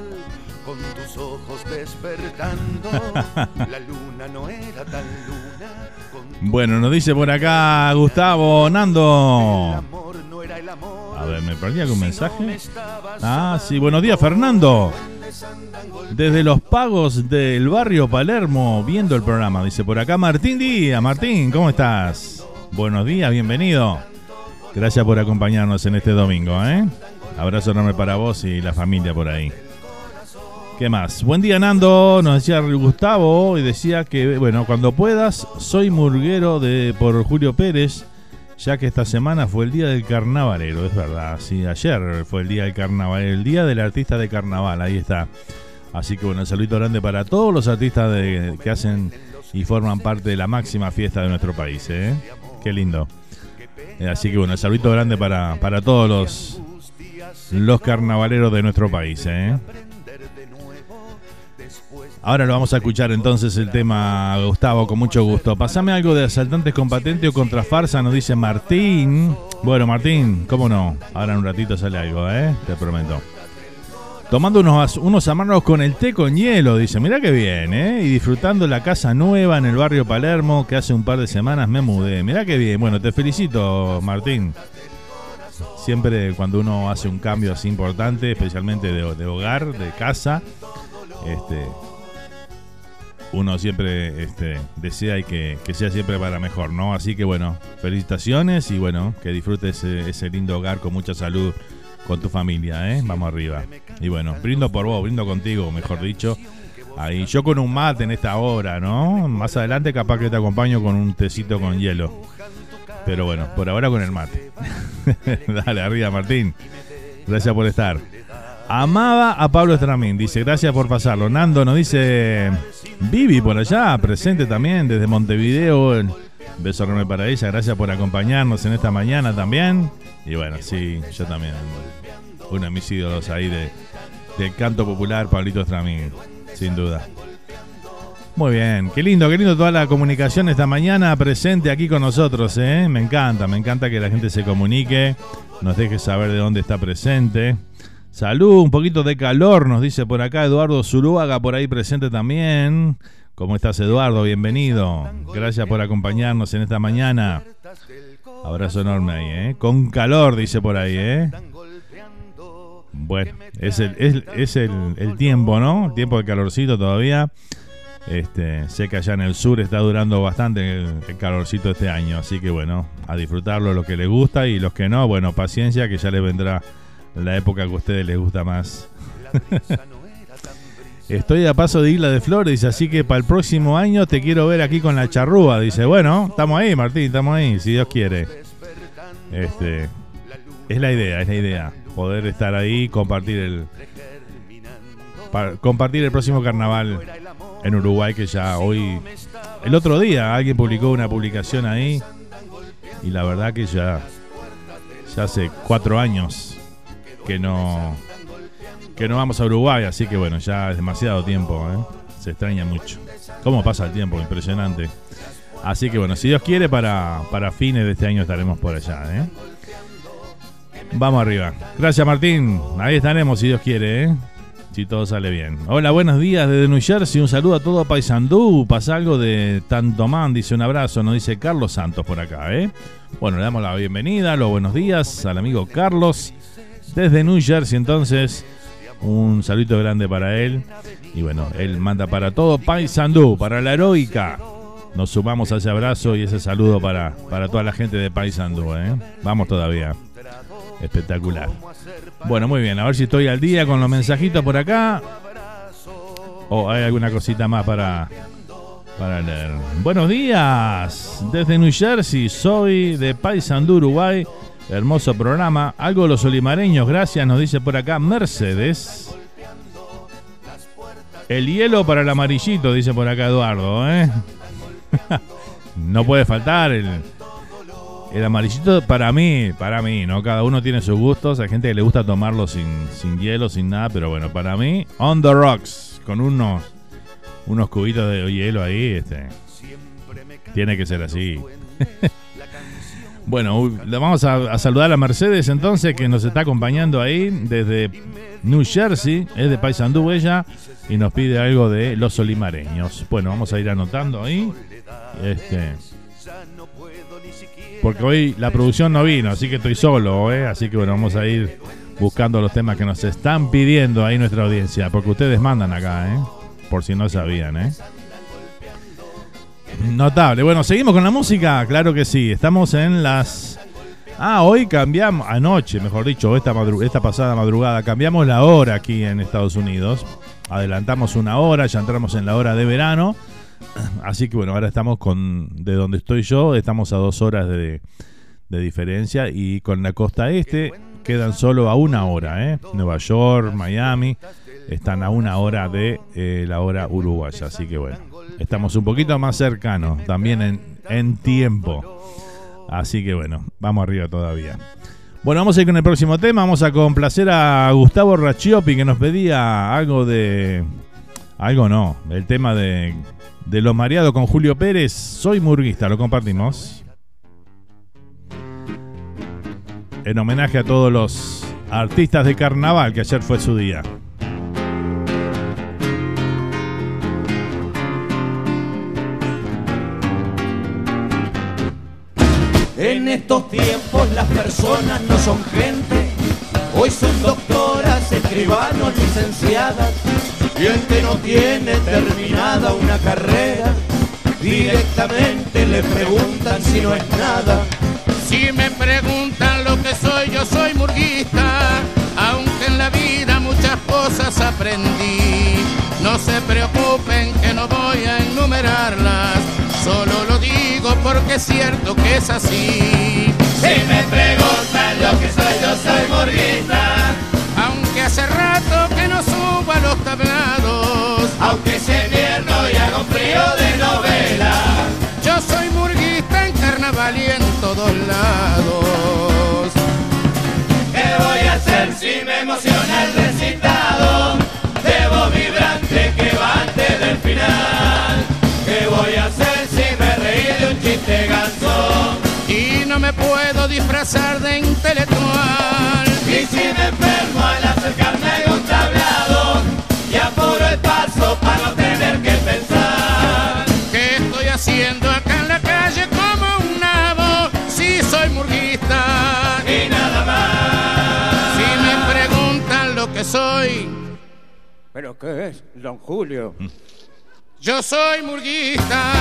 con tus ojos despertando. La luna no era tan luna Bueno, nos dice por acá Gustavo Nando. amor no era el amor. A ver, ¿me perdí algún mensaje? Ah, sí, buenos días, Fernando. Desde los pagos del barrio Palermo, viendo el programa. Dice por acá Martín Díaz. Martín, ¿cómo estás? Buenos días, bienvenido. Gracias por acompañarnos en este domingo, ¿eh? Abrazo enorme para vos y la familia por ahí. ¿Qué más? Buen día, Nando. Nos decía Gustavo y decía que, bueno, cuando puedas, soy murguero de por Julio Pérez, ya que esta semana fue el día del carnavalero, es verdad. Sí, ayer fue el día del carnaval, el día del artista de carnaval, ahí está. Así que, bueno, un grande para todos los artistas de- que hacen y forman parte de la máxima fiesta de nuestro país, ¿eh? Qué lindo. Eh, Así que, bueno, un grande para, para todos los, los carnavaleros de nuestro país, ¿eh? Ahora lo vamos a escuchar entonces el tema, Gustavo, con mucho gusto. Pasame algo de asaltantes con patente o contra farsa, nos dice Martín. Bueno, Martín, cómo no. Ahora en un ratito sale algo, ¿eh? Te prometo. Tomando unos, unos amargos con el té con hielo, dice. Mirá qué bien, ¿eh? Y disfrutando la casa nueva en el barrio Palermo, que hace un par de semanas me mudé. Mirá qué bien. Bueno, te felicito, Martín. Siempre cuando uno hace un cambio así importante, especialmente de, de hogar, de casa, este, uno siempre este, desea y que, sea siempre para mejor, ¿no? Así que bueno, felicitaciones y bueno, que disfrutes ese, lindo hogar con mucha salud con tu familia, ¿eh? Vamos arriba. Y bueno, brindo por vos, brindo contigo, mejor dicho. Ahí, yo con un mate en esta hora, ¿no? Más adelante capaz que te acompaño con un tecito con hielo. Pero bueno, por ahora con el mate. Dale, arriba Martín. Gracias por estar. Amaba a Pablo Estramín, dice, gracias por pasarlo. Nando nos dice, Vivi por allá, presente también desde Montevideo. Beso enorme para ella, gracias por acompañarnos en esta mañana también. Y bueno, sí, yo también, uno de mis ídolos ahí de, del canto popular, Pablito Estramín, sin duda. Muy bien, qué lindo, qué lindo toda la comunicación esta mañana presente aquí con nosotros, ¿eh? Me encanta, me encanta que la gente se comunique, nos deje saber de dónde está presente. Salud, un poquito de calor, nos dice por acá Eduardo Zuluaga, por ahí presente también. ¿Cómo estás, Eduardo? Bienvenido. Gracias por acompañarnos en esta mañana. Abrazo enorme ahí, ¿eh? Con calor, dice por ahí, ¿eh? Bueno, es el, es, el, tiempo, ¿no? El tiempo de calorcito todavía. Este, sé que allá en el sur está durando bastante el, el, calorcito este año, así que bueno, a disfrutarlo los que les gusta y los que no, bueno, paciencia que ya les vendrá la época que a ustedes les gusta más. Estoy a paso de Isla de Flores, así que para el próximo año te quiero ver aquí con la charrúa. Dice, bueno, estamos ahí, Martín, estamos ahí, si Dios quiere. Este, es la idea, es la idea. Poder estar ahí, compartir el, compartir el próximo carnaval en Uruguay, que ya hoy, el otro día, alguien publicó una publicación ahí y la verdad que ya, ya hace cuatro años que no que no vamos a Uruguay, así que bueno, ya es demasiado tiempo, ¿eh? se extraña mucho. ¿Cómo pasa el tiempo? Impresionante. Así que bueno, si Dios quiere, para, para fines de este año estaremos por allá. ¿eh? Vamos arriba. Gracias Martín. Ahí estaremos si Dios quiere. ¿eh? Si todo sale bien. Hola, buenos días desde New Jersey. Un saludo a todo Paisandú. Pasa algo de tanto man. Dice un abrazo. Nos dice Carlos Santos por acá. ¿eh? Bueno, le damos la bienvenida, los buenos días al amigo Carlos desde New Jersey. Entonces, un saludo grande para él. Y bueno, él manda para todo Paisandú, para la heroica. Nos sumamos a ese abrazo y ese saludo para, para toda la gente de Paisandú. ¿eh? Vamos todavía. Espectacular. Bueno, muy bien. A ver si estoy al día con los mensajitos por acá. O hay alguna cosita más para, para leer. Buenos días. Desde New Jersey. Soy de Paisandú, Uruguay. Hermoso programa. Algo de los olimareños, gracias, nos dice por acá Mercedes. El hielo para el amarillito, dice por acá Eduardo. ¿eh? no puede faltar el, el amarillito para mí, para mí, ¿no? Cada uno tiene sus gustos. Hay gente que le gusta tomarlo sin, sin hielo, sin nada, pero bueno, para mí, on the rocks, con unos, unos cubitos de hielo ahí, este, tiene que ser así. Bueno, vamos a, saludar a Mercedes entonces, que nos está acompañando ahí desde New Jersey, es de Paysandú ella, y nos pide algo de los olimareños. Bueno, vamos a ir anotando ahí. Este, porque hoy la producción no vino, así que estoy solo, ¿eh? así que bueno, vamos a ir buscando los temas que nos están pidiendo ahí nuestra audiencia, porque ustedes mandan acá, ¿eh? por si no sabían. ¿eh? Notable. Bueno, seguimos con la música. Claro que sí. Estamos en las. Ah, hoy cambiamos. Anoche, mejor dicho, esta, esta pasada madrugada. Cambiamos la hora aquí en Estados Unidos. Adelantamos una hora, ya entramos en la hora de verano. Así que bueno, ahora estamos con. De donde estoy yo, estamos a dos horas de, diferencia. Y con la costa este quedan solo a una hora, ¿eh? Nueva York, Miami. Están a una hora de eh, la hora uruguaya. Así que bueno Estamos un poquito más cercanos, también en, en tiempo. Así que bueno, vamos arriba todavía. Bueno, vamos a ir con el próximo tema. Vamos a complacer a Gustavo Rachiopi que nos pedía algo de Algo no. El tema de, de los mareados con Julio Pérez. Soy murguista, lo compartimos. En homenaje a todos los artistas de carnaval que ayer fue su día. En estos tiempos las personas no son gente, hoy son doctoras, escribanos, licenciadas, y el que no tiene terminada una carrera, directamente le preguntan si no es nada. Si me preguntan lo que soy, yo soy murguista, aunque en la vida muchas cosas aprendí. No se preocupen que no voy a enumerarlas, solo lo digo porque es cierto que es así. Si me preguntan lo que soy, yo soy murguista. Aunque hace rato que no subo a los tablados, Aunque es invierno y haga un frío de novela. yo soy murguista en carnaval y en todos lados. Disfrazar de intelectual. Y si me enfermo al acercarme a un tablado y apuro el paso para no tener que pensar. ¿Qué estoy haciendo acá en la calle como un nabo? Si soy murguista. Y nada más. Si me preguntan lo que soy, ¿Pero qué es, don Julio? Yo soy murguista.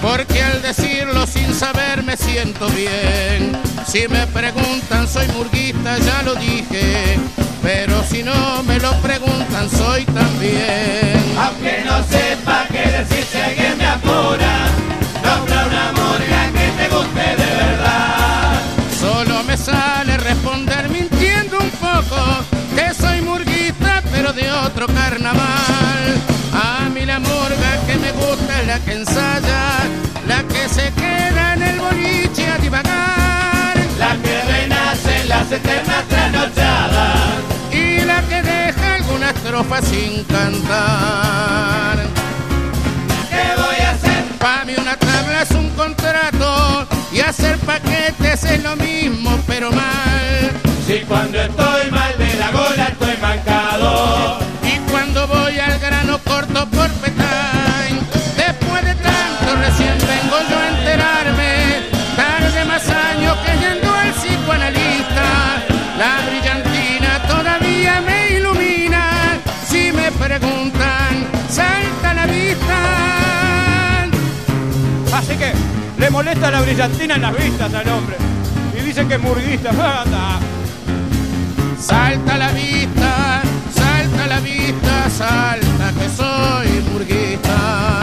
Porque al decirlo sin saber me siento bien. Si me preguntan soy murguista, ya lo dije. Pero si no me lo preguntan, soy también. Aunque no sepa qué decir si alguien me apura, nombra una murga estrofa sin cantar. ¿Qué voy a hacer? Pa' mí una tabla es un contrato y hacer paquetes es lo mismo pero mal. Si cuando estoy mal de la gola Que le molesta la brillantina en las vistas al hombre. Y dice que es murguista. Salta la vista, salta la vista, salta que soy murguista.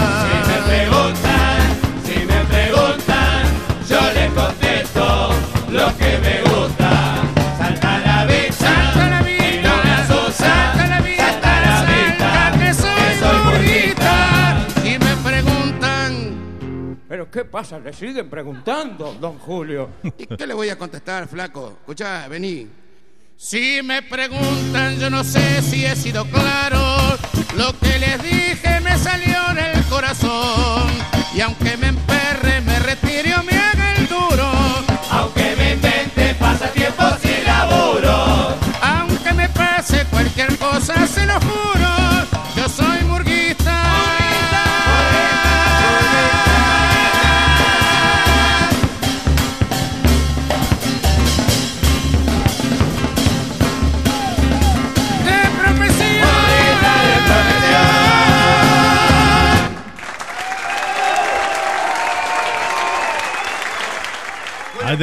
Pasa? Le siguen preguntando, don Julio. ¿y qué le voy a contestar, flaco? Escuchá, vení. Si me preguntan, yo no sé si he sido claro. Lo que les dije me salió en el corazón. Y aunque me emperre, me retire o me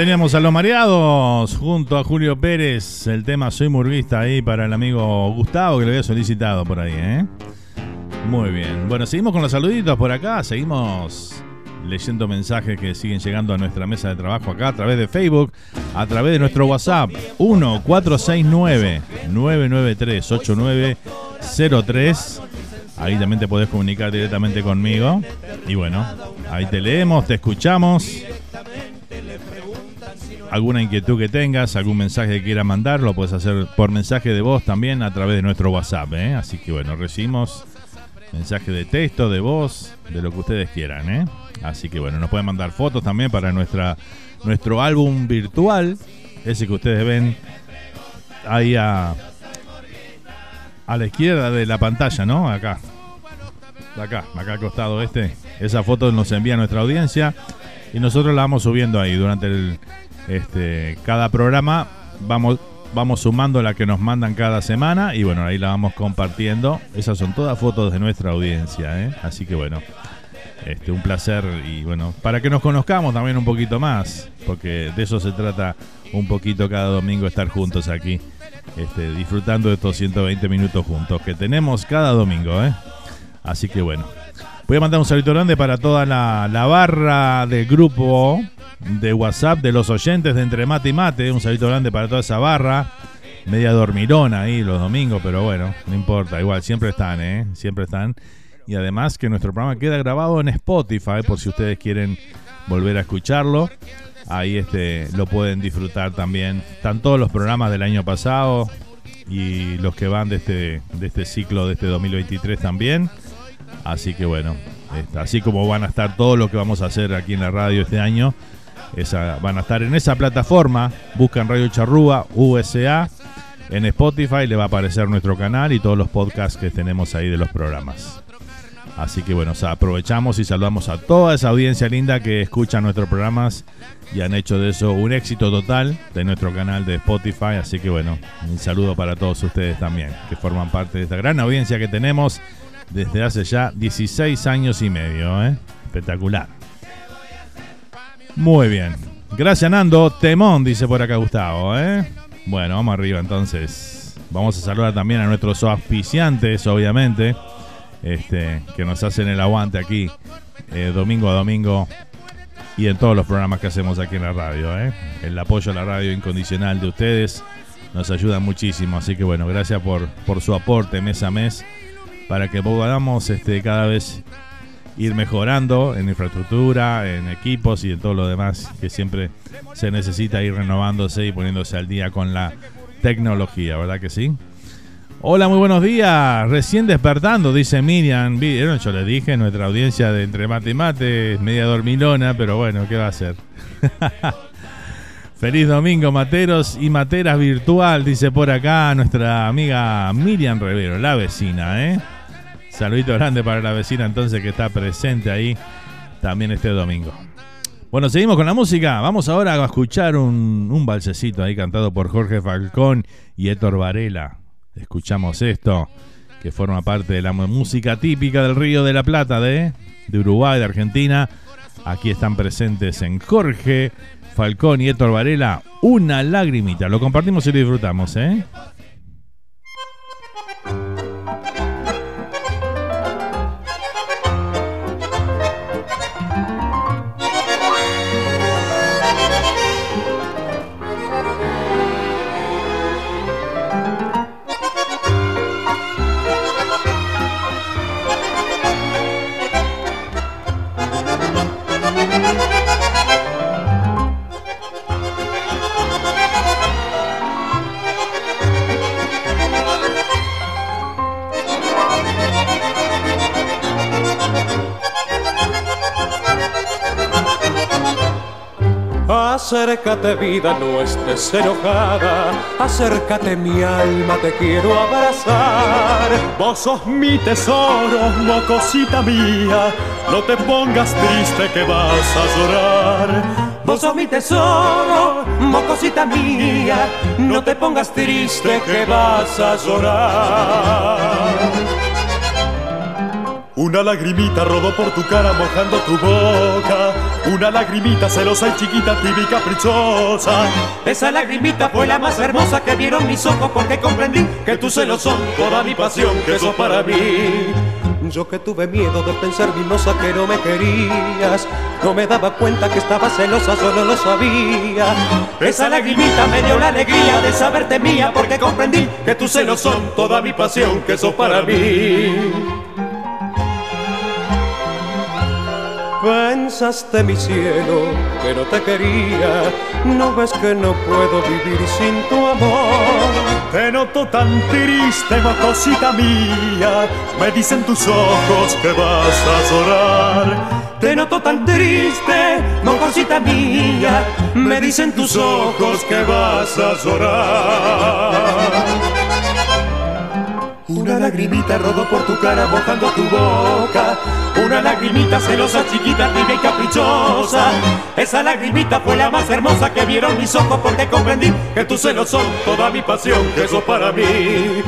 teníamos a los mareados junto a Julio Pérez. El tema Soy Murguista ahí para el amigo Gustavo que lo había solicitado por ahí, ¿eh? Muy bien. Bueno, seguimos con los saluditos por acá. Seguimos leyendo mensajes que siguen llegando a nuestra mesa de trabajo acá a través de Facebook, a través de nuestro WhatsApp 1469-993-8903. Ahí también te podés comunicar directamente conmigo. Y bueno, ahí te leemos, te escuchamos alguna inquietud que tengas, algún mensaje que quieras mandar, lo puedes hacer por mensaje de voz también a través de nuestro WhatsApp. ¿eh? Así que bueno, recibimos mensaje de texto, de voz, de lo que ustedes quieran, ¿eh? Así que bueno, nos pueden mandar fotos también para nuestra, nuestro álbum virtual, ese que ustedes ven ahí a, a la izquierda de la pantalla, ¿no? Acá. Acá, acá al costado este. Esa foto nos envía nuestra audiencia y nosotros la vamos subiendo ahí durante el, este, cada programa. Vamos, vamos sumando la que nos mandan cada semana y bueno, ahí la vamos compartiendo. Esas son todas fotos de nuestra audiencia, ¿eh? Así que bueno, este, un placer y bueno, para que nos conozcamos también un poquito más, porque de eso se trata un poquito cada domingo estar juntos aquí, este, disfrutando de estos 120 minutos juntos que tenemos cada domingo, ¿eh? Así que bueno, voy a mandar un saludo grande para toda la, la barra del grupo de WhatsApp de los oyentes de Entre Mate y Mate, un saludo grande para toda esa barra. Media dormirona ahí los domingos, pero bueno, no importa, igual, siempre están, ¿eh? Siempre están. Y además que nuestro programa queda grabado en Spotify por si ustedes quieren volver a escucharlo. Ahí este, lo pueden disfrutar también. Están todos los programas del año pasado y los que van de este, de este ciclo de este 2023 también. Así que bueno, este, así como van a estar todo lo que vamos a hacer aquí en la radio este año, esa, van a estar en esa plataforma. Buscan Radio Charrúa, USA. En Spotify le va a aparecer nuestro canal y todos los podcasts que tenemos ahí de los programas. Así que bueno, aprovechamos y saludamos a toda esa audiencia linda que escucha nuestros programas y han hecho de eso un éxito total de nuestro canal de Spotify. Así que bueno, un saludo para todos ustedes también, que forman parte de esta gran audiencia que tenemos desde hace ya 16 años y medio. ¿eh? Espectacular. Muy bien. Gracias Nando. Temón, dice por acá Gustavo. ¿eh? Bueno, vamos arriba entonces. Vamos a saludar también a nuestros auspiciantes, obviamente este, que nos hacen el aguante aquí eh, domingo a domingo y en todos los programas que hacemos aquí en la radio. ¿eh? El apoyo a la radio incondicional de ustedes nos ayuda muchísimo. Así que bueno, gracias por, por su aporte mes a mes para que podamos este, cada vez ir mejorando en infraestructura, en equipos y en todo lo demás que siempre se necesita ir renovándose y poniéndose al día con la tecnología, ¿verdad que sí? Hola, muy buenos días. Recién despertando, dice Miriam. Yo le dije, nuestra audiencia de entre mate y mate es media dormilona, pero bueno, ¿qué va a hacer? Feliz domingo, materos y materas virtual, dice por acá nuestra amiga Miriam Rivero, la vecina, ¿eh? Saludito grande para la vecina entonces que está presente ahí también este domingo. Bueno, seguimos con la música. Vamos ahora a escuchar un, un balsecito ahí cantado por Jorge Falcón y Héctor Varela. Escuchamos esto, que forma parte de la música típica del Río de la Plata, de, de Uruguay, de Argentina. Aquí están presentes en Jorge, Falcón y Héctor Varela. Una lagrimita. Lo compartimos y lo disfrutamos, ¿eh? Acércate vida, no estés enojada, acércate mi alma, te quiero abrazar. Vos sos mi tesoro, mocosita mía, no te pongas triste que vas a llorar. Vos sos mi tesoro, mocosita mía, no te pongas triste que vas a llorar. Una lagrimita rodó por tu cara mojando tu boca. Una lagrimita celosa y chiquita, tibia y caprichosa. Esa lagrimita fue la más hermosa que vieron mis ojos porque comprendí que tus celos son toda mi pasión, que sos para mí. Yo que tuve miedo de pensar, mimosa, que no me querías. No me daba cuenta que estaba celosa, yo no lo sabía. Esa lagrimita me dio la alegría de saberte mía porque comprendí que tus celos son toda mi pasión, que sos para mí. Pensaste mi cielo que no te quería, no ves que no puedo vivir sin tu amor. Te noto tan triste, cosita mía. Me dicen tus ojos que vas a llorar. Te noto tan triste, cosita mía. Me dicen tus ojos que vas a llorar. Una lagrimita rodó por tu cara mojando tu boca. Una lagrimita celosa, chiquita, tibia y caprichosa. Esa lagrimita fue la más hermosa que vieron mis ojos porque comprendí que tus celos son toda mi pasión, que eso para mí.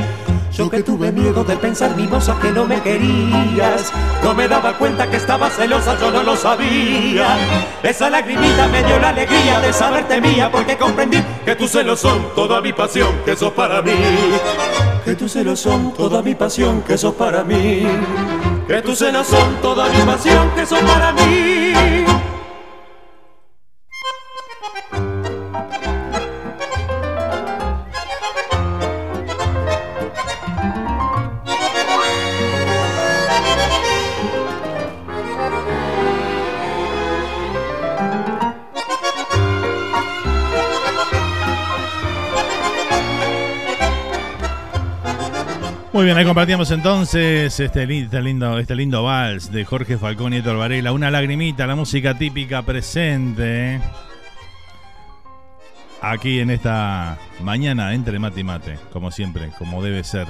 Yo que tuve miedo de pensar, mimosa, que no me querías. No me daba cuenta que estaba celosa, yo no lo sabía. Esa lagrimita me dio la alegría de saberte mía, porque comprendí que tus celos son toda mi pasión, que eso para mí que tus celos son toda mi pasión, que sos para mí. Que tus celos son toda mi pasión, que sos para mí. Muy bien, ahí compartíamos entonces este, este, lindo, este lindo vals de Jorge Falcón y Héctor. Una lagrimita, la música típica presente aquí en esta mañana entre mate y mate, como siempre, como debe ser.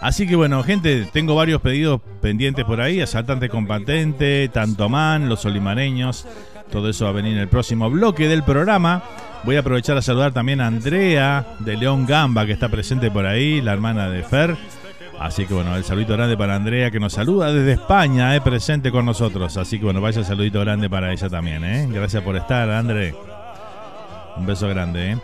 Así que bueno, gente, tengo varios pedidos pendientes por ahí, asaltante con patente, Man, los solimareños, todo eso va a venir en el próximo bloque del programa. Voy a aprovechar a saludar también a Andrea de León Gamba, que está presente por ahí, la hermana de Fer. Así que bueno, el saludito grande para Andrea que nos saluda desde España, eh, presente con nosotros. Así que bueno, vaya saludito grande para ella también, eh. Gracias por estar, André. Un beso grande, eh.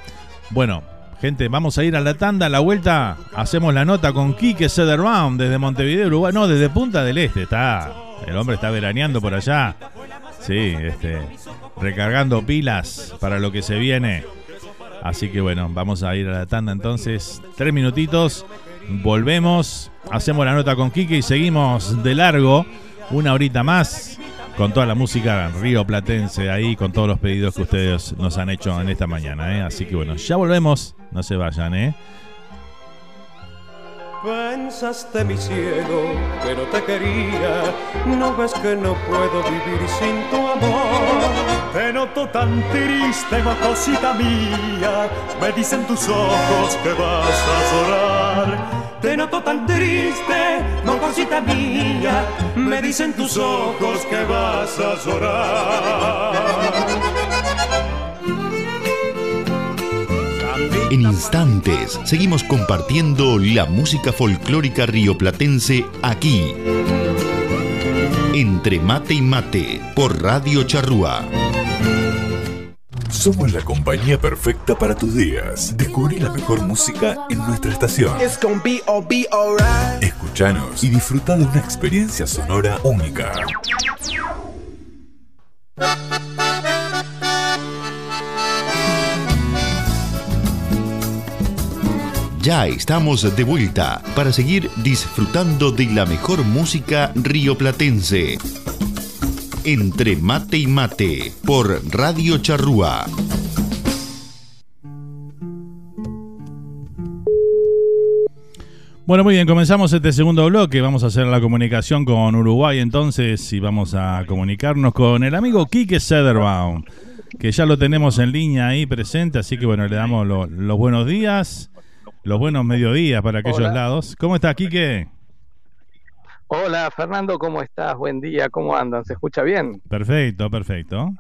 Bueno, gente, vamos a ir a la tanda, a la vuelta. Hacemos la nota con Quique Sederbaum desde Montevideo, Uruguay. No, desde Punta del Este. Está, el hombre está veraneando por allá. Sí, este, recargando pilas para lo que se viene. Así que bueno, vamos a ir a la tanda entonces. Tres minutitos. Volvemos, hacemos la nota con Kike y seguimos de largo una horita más con toda la música río platense ahí, con todos los pedidos que ustedes nos han hecho en esta mañana. ¿eh? Así que bueno, ya volvemos, no se vayan, ¿eh? Pensaste mi ciego que no te quería, no ves que no puedo vivir sin tu amor. Te noto tan triste, cosita mía, me dicen tus ojos que vas a llorar. Te noto tan triste, cosita mía, me dicen tus ojos que vas a llorar. En instantes seguimos compartiendo la música folclórica rioplatense aquí. Entre mate y mate por Radio Charrúa. Somos la compañía perfecta para tus días. Descubrí la mejor música en nuestra estación. Escuchanos y disfruta de una experiencia sonora única. Ya estamos de vuelta para seguir disfrutando de la mejor música rioplatense. Entre mate y mate por Radio Charrúa. Bueno, muy bien, comenzamos este segundo bloque. Vamos a hacer la comunicación con Uruguay entonces y vamos a comunicarnos con el amigo Quique Sederbaum, que ya lo tenemos en línea ahí presente, así que bueno, le damos los buenos días los buenos mediodías para aquellos lados. ¿Cómo está, Quique? Hola, Fernando, ¿cómo estás? Buen día, ¿cómo andan? ¿Se escucha bien? Perfecto, perfecto.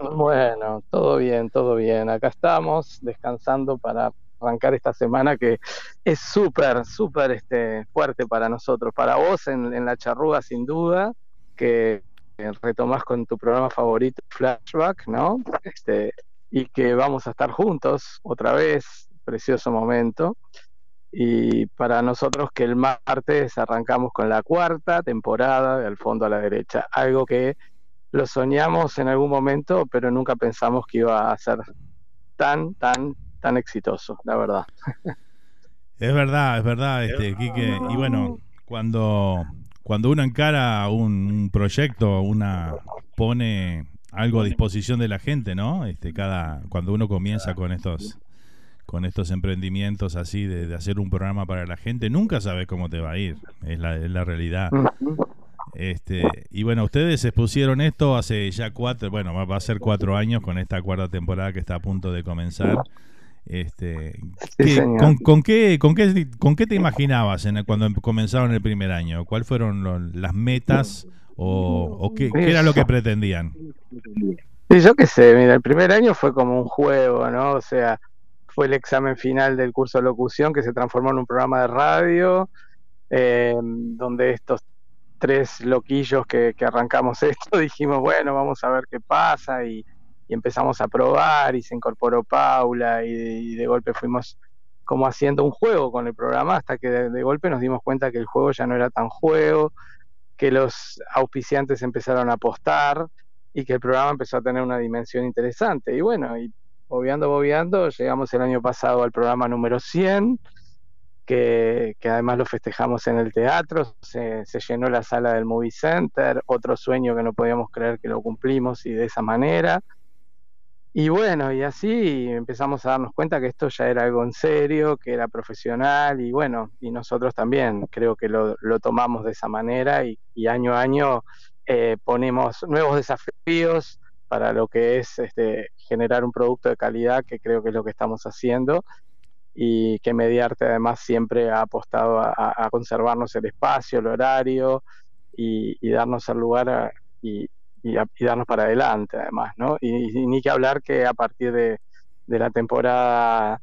Bueno, todo bien, todo bien. Acá estamos descansando para arrancar esta semana que es súper, súper este, fuerte para nosotros. Para vos en, la charrúa, sin duda, que retomás con tu programa favorito, Flashback, ¿no? Este, y que vamos a estar juntos otra vez precioso momento. Y para nosotros que el martes arrancamos con la cuarta temporada de Al fondo a la derecha, algo que lo soñamos en algún momento, pero nunca pensamos que iba a ser tan, tan, tan exitoso, la verdad. Es verdad, es verdad, este, Quique. Y bueno, cuando, cuando uno encara un, proyecto, una pone algo a disposición de la gente, ¿no? Este, cada, cuando uno comienza con estos con estos emprendimientos así de, hacer un programa para la gente, nunca sabes cómo te va a ir, es la, es la realidad. Este, y bueno, ustedes expusieron esto hace ya cuatro, bueno, va a ser cuatro años con esta cuarta temporada que está a punto de comenzar. Este, con, qué, con, qué, ¿Con qué te imaginabas en cuando comenzaron el primer año? ¿Cuáles fueron las metas o, qué, era lo que pretendían? Sí, yo qué sé, mira, el primer año fue como un juego, ¿no? O sea, fue el examen final del curso de locución que se transformó en un programa de radio, eh, donde estos tres loquillos que, arrancamos esto dijimos, bueno, vamos a ver qué pasa y, empezamos a probar y se incorporó Paula y de, golpe fuimos como haciendo un juego con el programa hasta que de, golpe nos dimos cuenta que el juego ya no era tan juego, que los auspiciantes empezaron a apostar y que el programa empezó a tener una dimensión interesante. Y bueno, y bobeando, bobeando, llegamos el año pasado al programa número 100 que, además lo festejamos en el teatro, se, llenó la sala del Movie Center, otro sueño que no podíamos creer que lo cumplimos y de esa manera. Y bueno, y así empezamos a darnos cuenta que esto ya era algo en serio, que era profesional y bueno, y nosotros también creo que lo, tomamos de esa manera y, año a año eh, ponemos nuevos desafíos para lo que es este, generar un producto de calidad, que creo que es lo que estamos haciendo y que Mediarte además siempre ha apostado a, conservarnos el espacio, el horario y, darnos el lugar y, darnos para adelante además, ¿no? Y, ni que hablar que a partir de, la temporada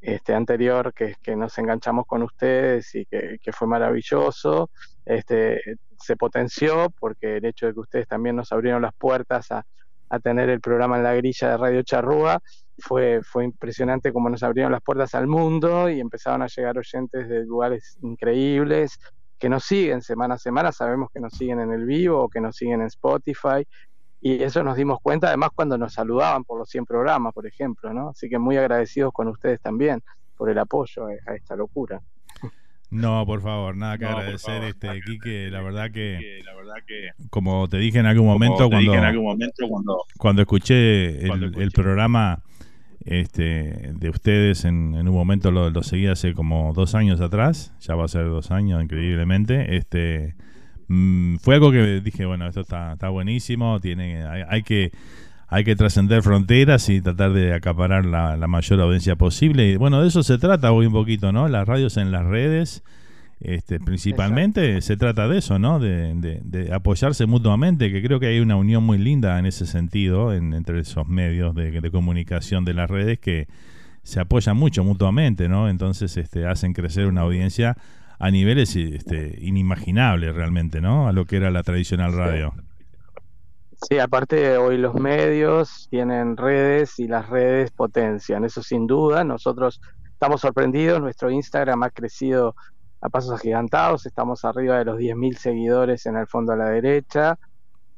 este, anterior que, que nos enganchamos con ustedes y que, fue maravilloso, este, se potenció porque el hecho de que ustedes también nos abrieron las puertas a, a tener el programa en la grilla de Radio Charrúa fue, fue impresionante como nos abrieron las puertas al mundo y empezaron a llegar oyentes de lugares increíbles que nos siguen semana a semana, sabemos que nos siguen en el vivo o que nos siguen en Spotify y eso nos dimos cuenta además cuando nos saludaban por los 100 programas, por ejemplo, ¿no? Así que muy agradecidos con ustedes también por el apoyo a esta locura. No, por favor, nada que agradecer, este, Quique, la verdad que, como te dije en algún momento, cuando, cuando, escuché el, programa este, de ustedes en, un momento lo, seguí hace como dos años atrás, ya va a ser dos años increíblemente, este mm, fue algo que dije, bueno, esto está, está buenísimo, tiene, hay, que hay que trascender fronteras y tratar de acaparar la, la, mayor audiencia posible. Y bueno, de eso se trata hoy un poquito, ¿no? Las radios en las redes este, principalmente se trata de eso, ¿no? De, apoyarse mutuamente, que creo que hay una unión muy linda en ese sentido entre esos medios de, comunicación de las redes que se apoyan mucho mutuamente, ¿no? Entonces este, hacen crecer una audiencia a niveles este, inimaginables realmente, ¿no? A lo que era la tradicional radio. Sí, aparte hoy los medios tienen redes y las redes potencian, eso sin duda. Nosotros estamos sorprendidos, nuestro Instagram ha crecido a pasos agigantados, estamos arriba de los 10.000 seguidores en el fondo a la derecha,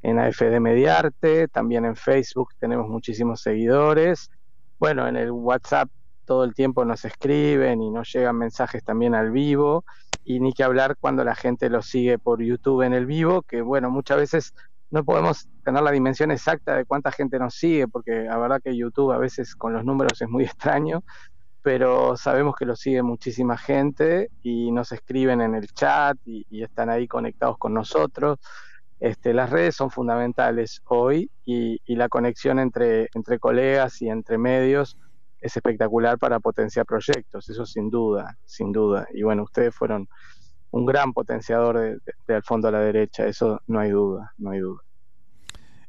en AFD Mediarte, también en Facebook tenemos muchísimos seguidores, bueno, en el WhatsApp todo el tiempo nos escriben y nos llegan mensajes también al vivo, y ni que hablar cuando la gente lo sigue por YouTube en el vivo, que bueno, muchas veces no podemos tener la dimensión exacta de cuánta gente nos sigue, porque la verdad que YouTube a veces con los números es muy extraño, pero sabemos que lo sigue muchísima gente y nos escriben en el chat y, están ahí conectados con nosotros. Este, las redes son fundamentales hoy y, la conexión entre, entre colegas y entre medios es espectacular para potenciar proyectos, eso sin duda, sin duda. Y bueno, ustedes fueron un gran potenciador de, al fondo a la derecha, eso no hay duda, no hay duda.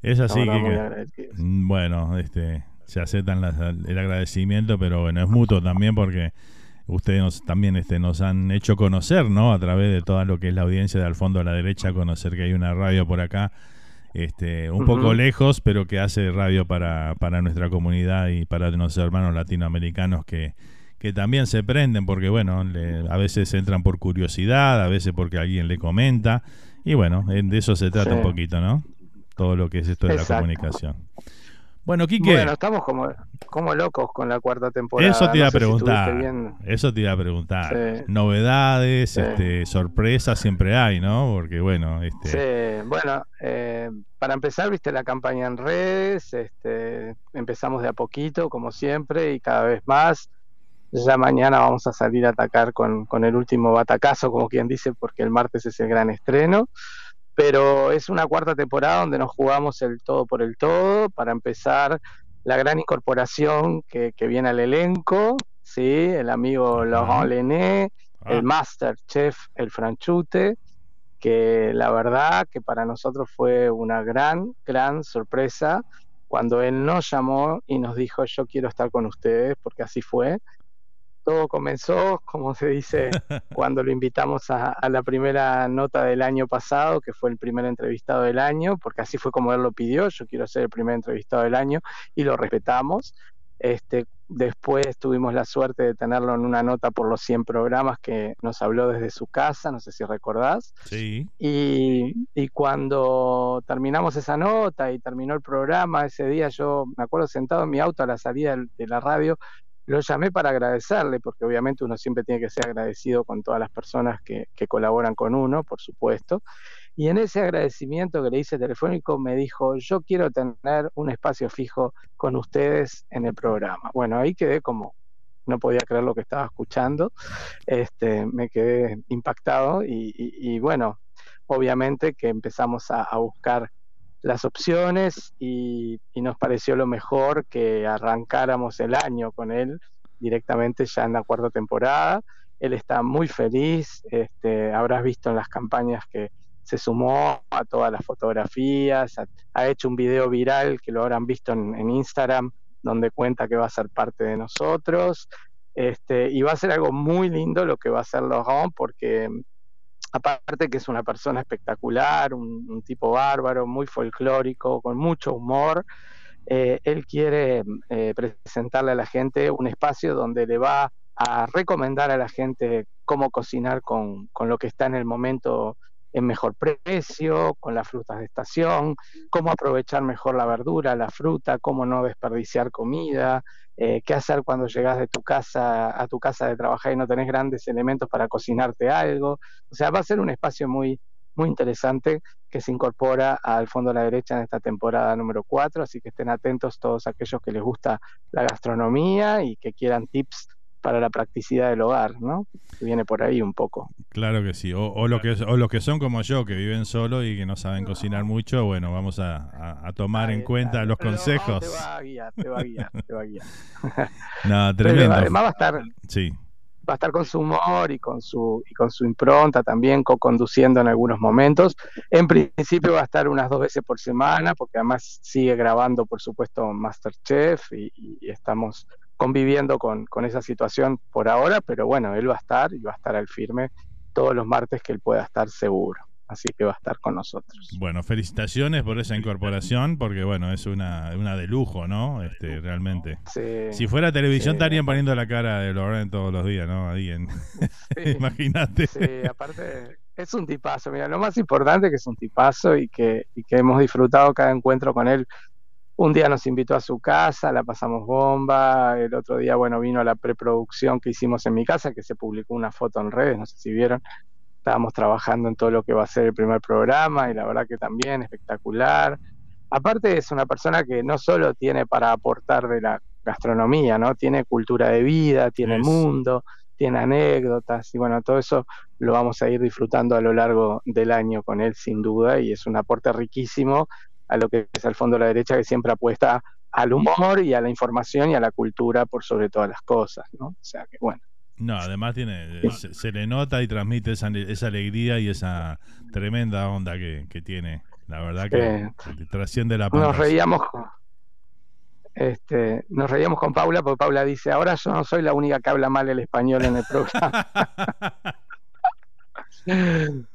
Es así que, bueno, este, se aceptan el agradecimiento, pero bueno, es mutuo también porque ustedes también este, nos han hecho conocer, ¿no? A través de toda lo que es la audiencia de al fondo a la derecha, conocer que hay una radio por acá, este, un poco lejos, pero que hace radio para, para nuestra comunidad y para nuestros hermanos latinoamericanos que, que también se prenden porque, bueno, a veces entran por curiosidad, a veces porque alguien le comenta, y bueno, de eso se trata un poquito, ¿no? Todo lo que es esto de la comunicación. Bueno, Quique. Bueno, estamos como, como locos con la cuarta temporada. Eso te iba a preguntar. eso te iba a preguntar. Novedades, este, sorpresas siempre hay, ¿no? Porque bueno, este. Sí, bueno, eh, para empezar, viste la campaña en redes, este, empezamos de a poquito, como siempre, y cada vez más. Ya mañana vamos a salir a atacar con, con el último batacazo, como quien dice, porque el martes es el gran estreno. Pero es una cuarta temporada donde nos jugamos el todo por el todo para empezar la gran incorporación que, que viene al elenco, ¿sí? el amigo Laurent Lené, el Master Chef, el Franchute, que la verdad que para nosotros fue una gran, gran sorpresa cuando él nos llamó y nos dijo yo quiero estar con ustedes, porque así fue. Todo comenzó, como se dice, cuando lo invitamos a, a, la primera nota del año pasado, que fue el primer entrevistado del año, porque así fue como él lo pidió, yo quiero ser el primer entrevistado del año y lo respetamos. Este, después tuvimos la suerte de tenerlo en una nota por los 100 programas que nos habló desde su casa, no sé si recordás. Sí. Y, y, cuando terminamos esa nota y terminó el programa, ese día yo me acuerdo sentado en mi auto a la salida de la radio, lo llamé para agradecerle, porque obviamente uno siempre tiene que ser agradecido con todas las personas que, colaboran con uno, por supuesto. Y en ese agradecimiento que le hice telefónico me dijo, yo quiero tener un espacio fijo con ustedes en el programa. Bueno, ahí quedé como, no podía creer lo que estaba escuchando, este, me quedé impactado y, bueno, obviamente que empezamos a buscar las opciones y, nos pareció lo mejor que arrancáramos el año con él directamente ya en la cuarta temporada. Él está muy feliz, este, habrás visto en las campañas que se sumó a todas las fotografías, ha, hecho un video viral que lo habrán visto en, en, Instagram, donde cuenta que va a ser parte de nosotros. Este, y va a ser algo muy lindo lo que va a hacer Laurent, porque aparte que es una persona espectacular, un, tipo bárbaro, muy folclórico, con mucho humor, eh, él quiere eh, presentarle a la gente un espacio donde le va a recomendar a la gente cómo cocinar con, con lo que está en el momento en mejor precio, con las frutas de estación, cómo aprovechar mejor la verdura, la fruta, cómo no desperdiciar comida, eh, qué hacer cuando llegas de tu casa a tu casa de trabajar y no tenés grandes elementos para cocinarte algo. O sea, va a ser un espacio muy, muy interesante que se incorpora al fondo a la derecha en esta temporada número 4, así que estén atentos todos aquellos que les gusta la gastronomía y que quieran tips para la practicidad del hogar, ¿no? Viene por ahí un poco. Claro que sí. O, o, lo que, o los que son como yo, que viven solo y que no saben cocinar mucho, bueno, vamos a, a, a tomar en cuenta los Pero consejos. te va a guiar, te va a guiar, te va a guiar. no, tremendo. Pero además va a estar... Sí va a estar con su humor y con su, y con su impronta también, co-conduciendo en algunos momentos. En principio va a estar unas dos veces por semana, porque además sigue grabando, por supuesto, Masterchef y, y estamos conviviendo con, con, esa situación por ahora, pero bueno, él va a estar y va a estar al firme todos los martes que él pueda estar seguro. Así que va a estar con nosotros. Bueno, felicitaciones por esa incorporación, porque bueno, es una, una de lujo, ¿no? Este, realmente. Sí, si fuera televisión sí. estarían poniendo la cara de Loren todos los días, ¿no? Ahí en... Sí, Imagínate. Sí, aparte es un tipazo, mira, lo más importante es que es un tipazo y que, y que hemos disfrutado cada encuentro con él un día nos invitó a su casa, la pasamos bomba, el otro día, bueno, vino a la preproducción que hicimos en mi casa, que se publicó una foto en redes, no sé si vieron, estábamos trabajando en todo lo que va a ser el primer programa y la verdad que también espectacular. Aparte es una persona que no solo tiene para aportar de la gastronomía, ¿no? Tiene cultura de vida, tiene mundo, tiene anécdotas y bueno, todo eso lo vamos a ir disfrutando a lo largo del año con él sin duda y es un aporte riquísimo a lo que es el fondo de la derecha que siempre apuesta al humor y a la información y a la cultura por sobre todas las cosas, ¿no? O sea que bueno. No, además tiene, se, se le nota y transmite esa, esa, alegría y esa tremenda onda que, que tiene. La verdad que, que trasciende la pantalla. Nos reíamos con, este, nos reíamos con Paula porque Paula dice, ahora yo no soy la única que habla mal el español en el programa.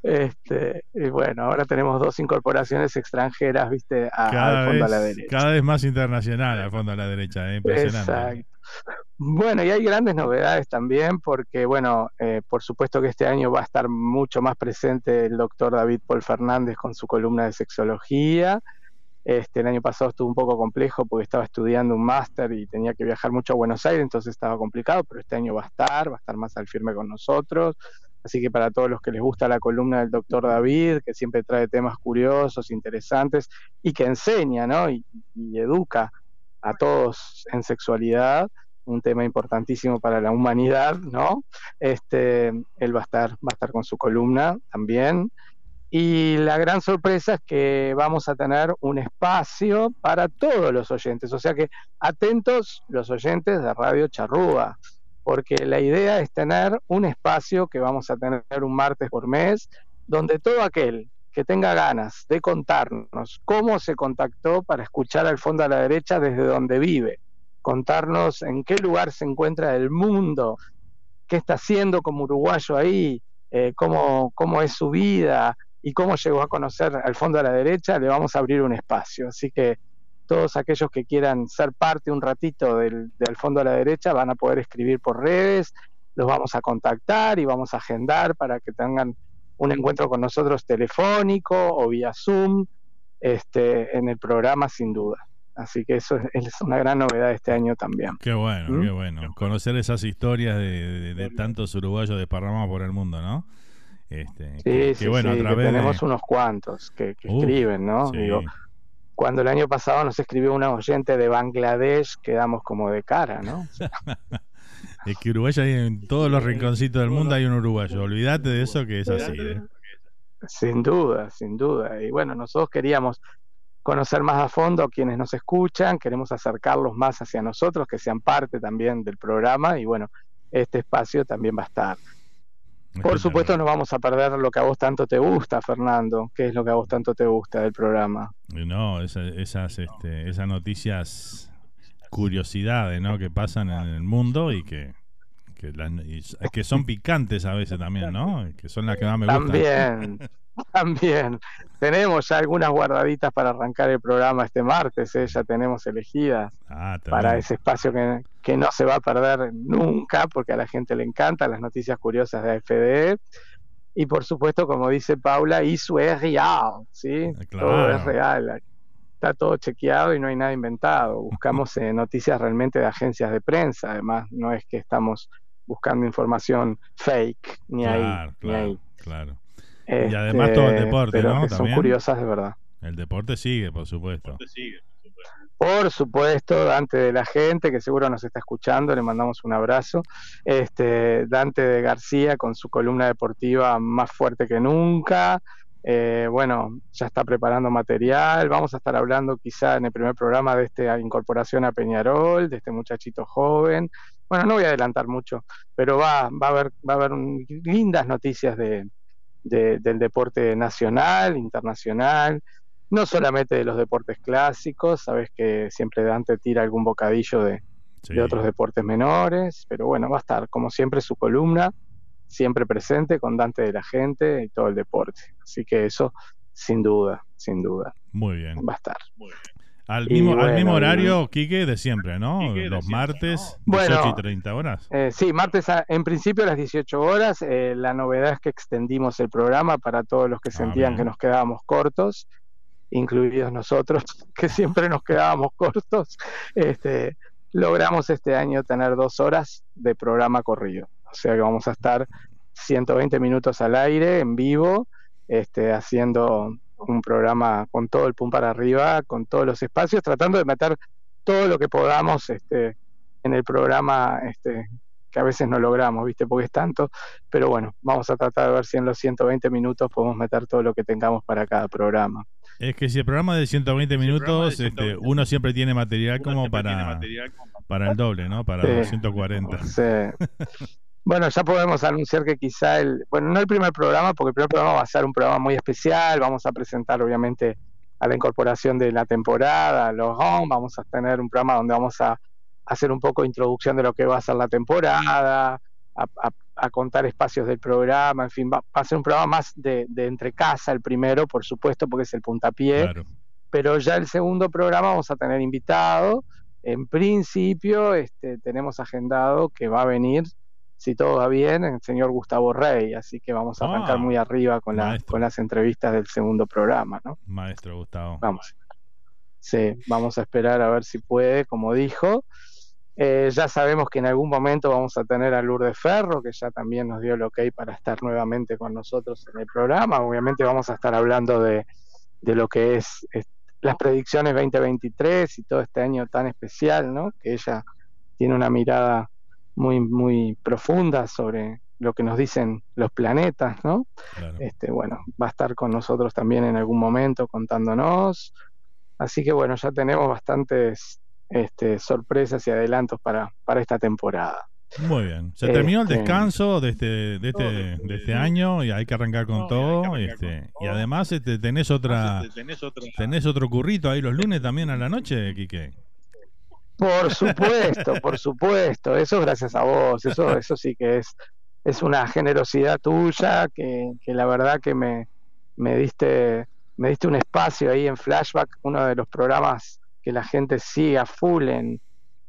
Este, y bueno, ahora tenemos dos incorporaciones extranjeras, viste, a, cada al fondo vez, a la derecha. Cada vez más internacional al fondo a la derecha, ¿eh? impresionante. Exacto. Bueno, y hay grandes novedades también, porque, bueno, eh, por supuesto que este año va a estar mucho más presente el doctor David Paul Fernández con su columna de sexología. Este, el año pasado estuvo un poco complejo porque estaba estudiando un máster y tenía que viajar mucho a Buenos Aires, entonces estaba complicado, pero este año va a estar, va a estar más al firme con nosotros. Así que para todos los que les gusta la columna del doctor David, que siempre trae temas curiosos, interesantes y que enseña ¿no? y, y educa a todos en sexualidad, un tema importantísimo para la humanidad, ¿no? Este, él va a estar, va a estar con su columna también. Y la gran sorpresa es que vamos a tener un espacio para todos los oyentes, o sea que atentos los oyentes de Radio Charrúa, porque la idea es tener un espacio que vamos a tener un martes por mes, donde todo aquel que tenga ganas de contarnos cómo se contactó para escuchar al fondo a la derecha desde donde vive, contarnos en qué lugar se encuentra el mundo, qué está haciendo como uruguayo ahí, eh, cómo, cómo es su vida y cómo llegó a conocer al fondo a la derecha, le vamos a abrir un espacio. Así que todos aquellos que quieran ser parte un ratito del, del fondo a la derecha van a poder escribir por redes, los vamos a contactar y vamos a agendar para que tengan un encuentro con nosotros telefónico o vía Zoom este, en el programa sin duda. Así que eso es, una gran novedad este año también. Qué bueno, ¿Mm? qué bueno. Conocer esas historias de, de, tantos uruguayos desparramados por el mundo, ¿no? Este, sí, sí, bueno, sí, tenemos unos cuantos que, que escriben, ¿no? Digo, cuando el año pasado nos escribió una oyente de Bangladesh, quedamos como de cara, ¿no? es que Uruguay hay en todos los rinconcitos del mundo hay un uruguayo. Olvídate de eso que es así. ¿eh? Sin duda, sin duda. Y bueno, nosotros queríamos conocer más a fondo a quienes nos escuchan, queremos acercarlos más hacia nosotros, que sean parte también del programa y bueno, este espacio también va a estar. Por supuesto no vamos a perder lo que a vos tanto te gusta, Fernando. ¿Qué es lo que a vos tanto te gusta del programa? No, esas, esas, este, esas noticias, curiosidades ¿no? que pasan en el mundo y que, que, que son picantes a veces también, ¿no? Que son las que más me gustan. También, también. Tenemos ya algunas guardaditas para arrancar el programa este martes, ¿eh? ya tenemos elegidas ah, para ese espacio que, que, no se va a perder nunca, porque a la gente le encantan las noticias curiosas de AFD. Y por supuesto, como dice Paula, eso es real, ¿sí? Claro. Todo es real. Está todo chequeado y no hay nada inventado. Buscamos eh, noticias realmente de agencias de prensa, además, no es que estamos buscando información fake, ni claro, ahí, claro, ni ahí. Claro. Este, y además todo el deporte, pero ¿no? que son curiosas de verdad. El deporte sigue, por supuesto. Por supuesto, Dante de la gente, que seguro nos está escuchando, le mandamos un abrazo. Este, Dante de García con su columna deportiva más fuerte que nunca. Eh, bueno, ya está preparando material. Vamos a estar hablando quizá en el primer programa de esta incorporación a Peñarol, de este muchachito joven. Bueno, no voy a adelantar mucho, pero va, va a haber, va a haber un- lindas noticias de, de- del deporte nacional, internacional, no solamente de los deportes clásicos, sabes que siempre Dante tira algún bocadillo de, Sí. de otros deportes menores, pero bueno, va a estar como siempre su columna, siempre presente con Dante de la gente y todo el deporte. Así que eso, sin duda, sin duda, Muy bien. va a estar. Al mismo, al horario, Quique, de siempre, ¿no? Los martes, Bueno. 18 y 30 horas. Eh, sí, martes a- en principio a las 18 horas. eh, la novedad es que extendimos el programa para todos los que Ah, sentían bien. que nos quedábamos cortos, incluidos nosotros, que siempre nos quedábamos cortos. Este, logramos este año tener dos horas de programa corrido. O sea que vamos a estar 120 minutos al aire, en vivo, este, haciendo un programa con todo el pum para arriba, con todos los espacios, tratando de meter todo lo que podamos este, en el programa este, que a veces no logramos, ¿viste? Porque es tanto. Pero bueno, vamos a tratar de ver si en los 120 minutos podemos meter todo lo que tengamos para cada programa. Es que si el programa es de 120 minutos, este, uno siempre tiene material como para, para el doble, ¿no? Para Sí. 240. Sí. Bueno, ya podemos anunciar que quizá el, bueno, no el primer programa, porque el primer programa va a ser un programa muy especial, vamos a presentar obviamente a la incorporación de la temporada, a los home, vamos a tener un programa donde vamos a hacer un poco de introducción de lo que va a ser la temporada, a, a- a contar espacios del programa, en fin, va, va a ser un programa más de, de entre casa el primero, por supuesto, porque es el puntapié, Claro. pero ya el segundo programa vamos a tener invitado. En principio, este, tenemos agendado que va a venir, si todo va bien, el señor Gustavo Rey, así que vamos a arrancar Ah, muy arriba con, la- con las entrevistas del segundo programa, ¿no? Maestro Gustavo. Vamos. Sí, vamos a esperar a ver si puede, como dijo. Eh, ya sabemos que en algún momento vamos a tener a Lourdes Ferro, que ya también nos dio el ok para estar nuevamente con nosotros en el programa. Obviamente vamos a estar hablando de, de lo que es, eh, las predicciones 2023 y todo este año tan especial, ¿no? Que ella tiene una mirada muy, muy profunda sobre lo que nos dicen los planetas, ¿no? Este, bueno, va a estar con nosotros también en algún momento contándonos. Así que bueno, ya tenemos bastantes este, sorpresas y adelantos para, para esta temporada. Muy bien. Se terminó el Este, descanso de este, de este, de este año y hay que arrancar con todo. este, y además este, tenés otra tenés otro currito ahí los lunes también a la noche, Quique. Por supuesto, por supuesto. Eso gracias a vos. Eso, eso sí que es, es una generosidad tuya que, que la verdad que me, me diste, me diste un espacio ahí en Flashback, uno de los programas que la gente sigue a full en,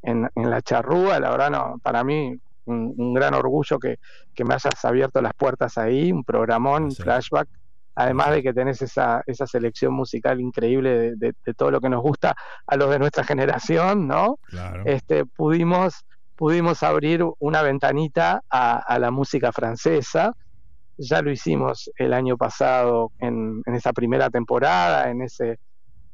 en, en la charrúa. La verdad, no, para mí, un, un gran orgullo que, que me hayas abierto las puertas ahí, un programón, Flashback. Además de que tenés esa, esa selección musical increíble de, de- de todo lo que nos gusta a los de nuestra generación, ¿no? Claro. Este, pudimos, pudimos abrir una ventanita a, a la música francesa. Ya lo hicimos el año pasado en, en esa primera temporada, en ese,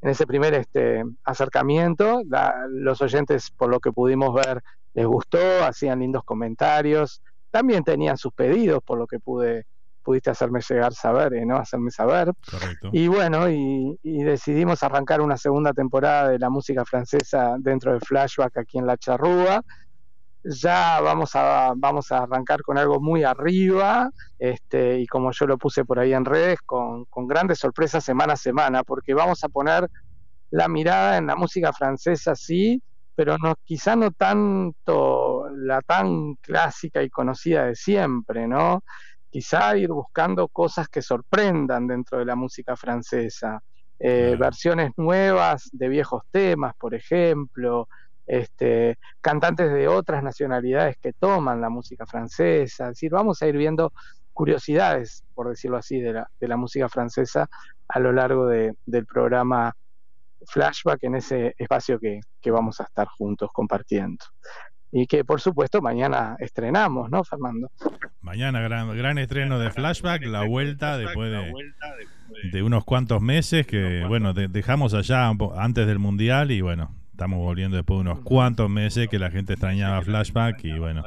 en ese primer este, acercamiento. La- los oyentes, por lo que pudimos ver, les gustó, hacían lindos comentarios. También tenían sus pedidos, por lo que pude pudiste hacerme llegar saber, eh, ¿no? Hacerme saber. Correcto. Y bueno, y, y decidimos arrancar una segunda temporada de la música francesa dentro de Flashback aquí en La Charrúa. Ya vamos a, vamos a arrancar con algo muy arriba, este, y como yo lo puse por ahí en redes, con, con grandes sorpresas semana a semana, porque vamos a poner la mirada en la música francesa, sí, pero no, quizá no tanto la tan clásica y conocida de siempre, ¿no? Quizá ir buscando cosas que sorprendan dentro de la música francesa, eh, versiones nuevas de viejos temas, por ejemplo, este, cantantes de otras nacionalidades que toman la música francesa, es decir, vamos a ir viendo curiosidades, por decirlo así, de la, de la música francesa a lo largo de- del programa Flashback en ese espacio que, que vamos a estar juntos compartiendo. Y que por supuesto mañana estrenamos, ¿no, Fernando? Mañana gran, gran estreno de Flashback, la vuelta después de, de unos cuantos meses que, bueno, de- dejamos allá antes del Mundial y bueno, estamos volviendo después de unos cuantos meses que la gente extrañaba Flashback y bueno,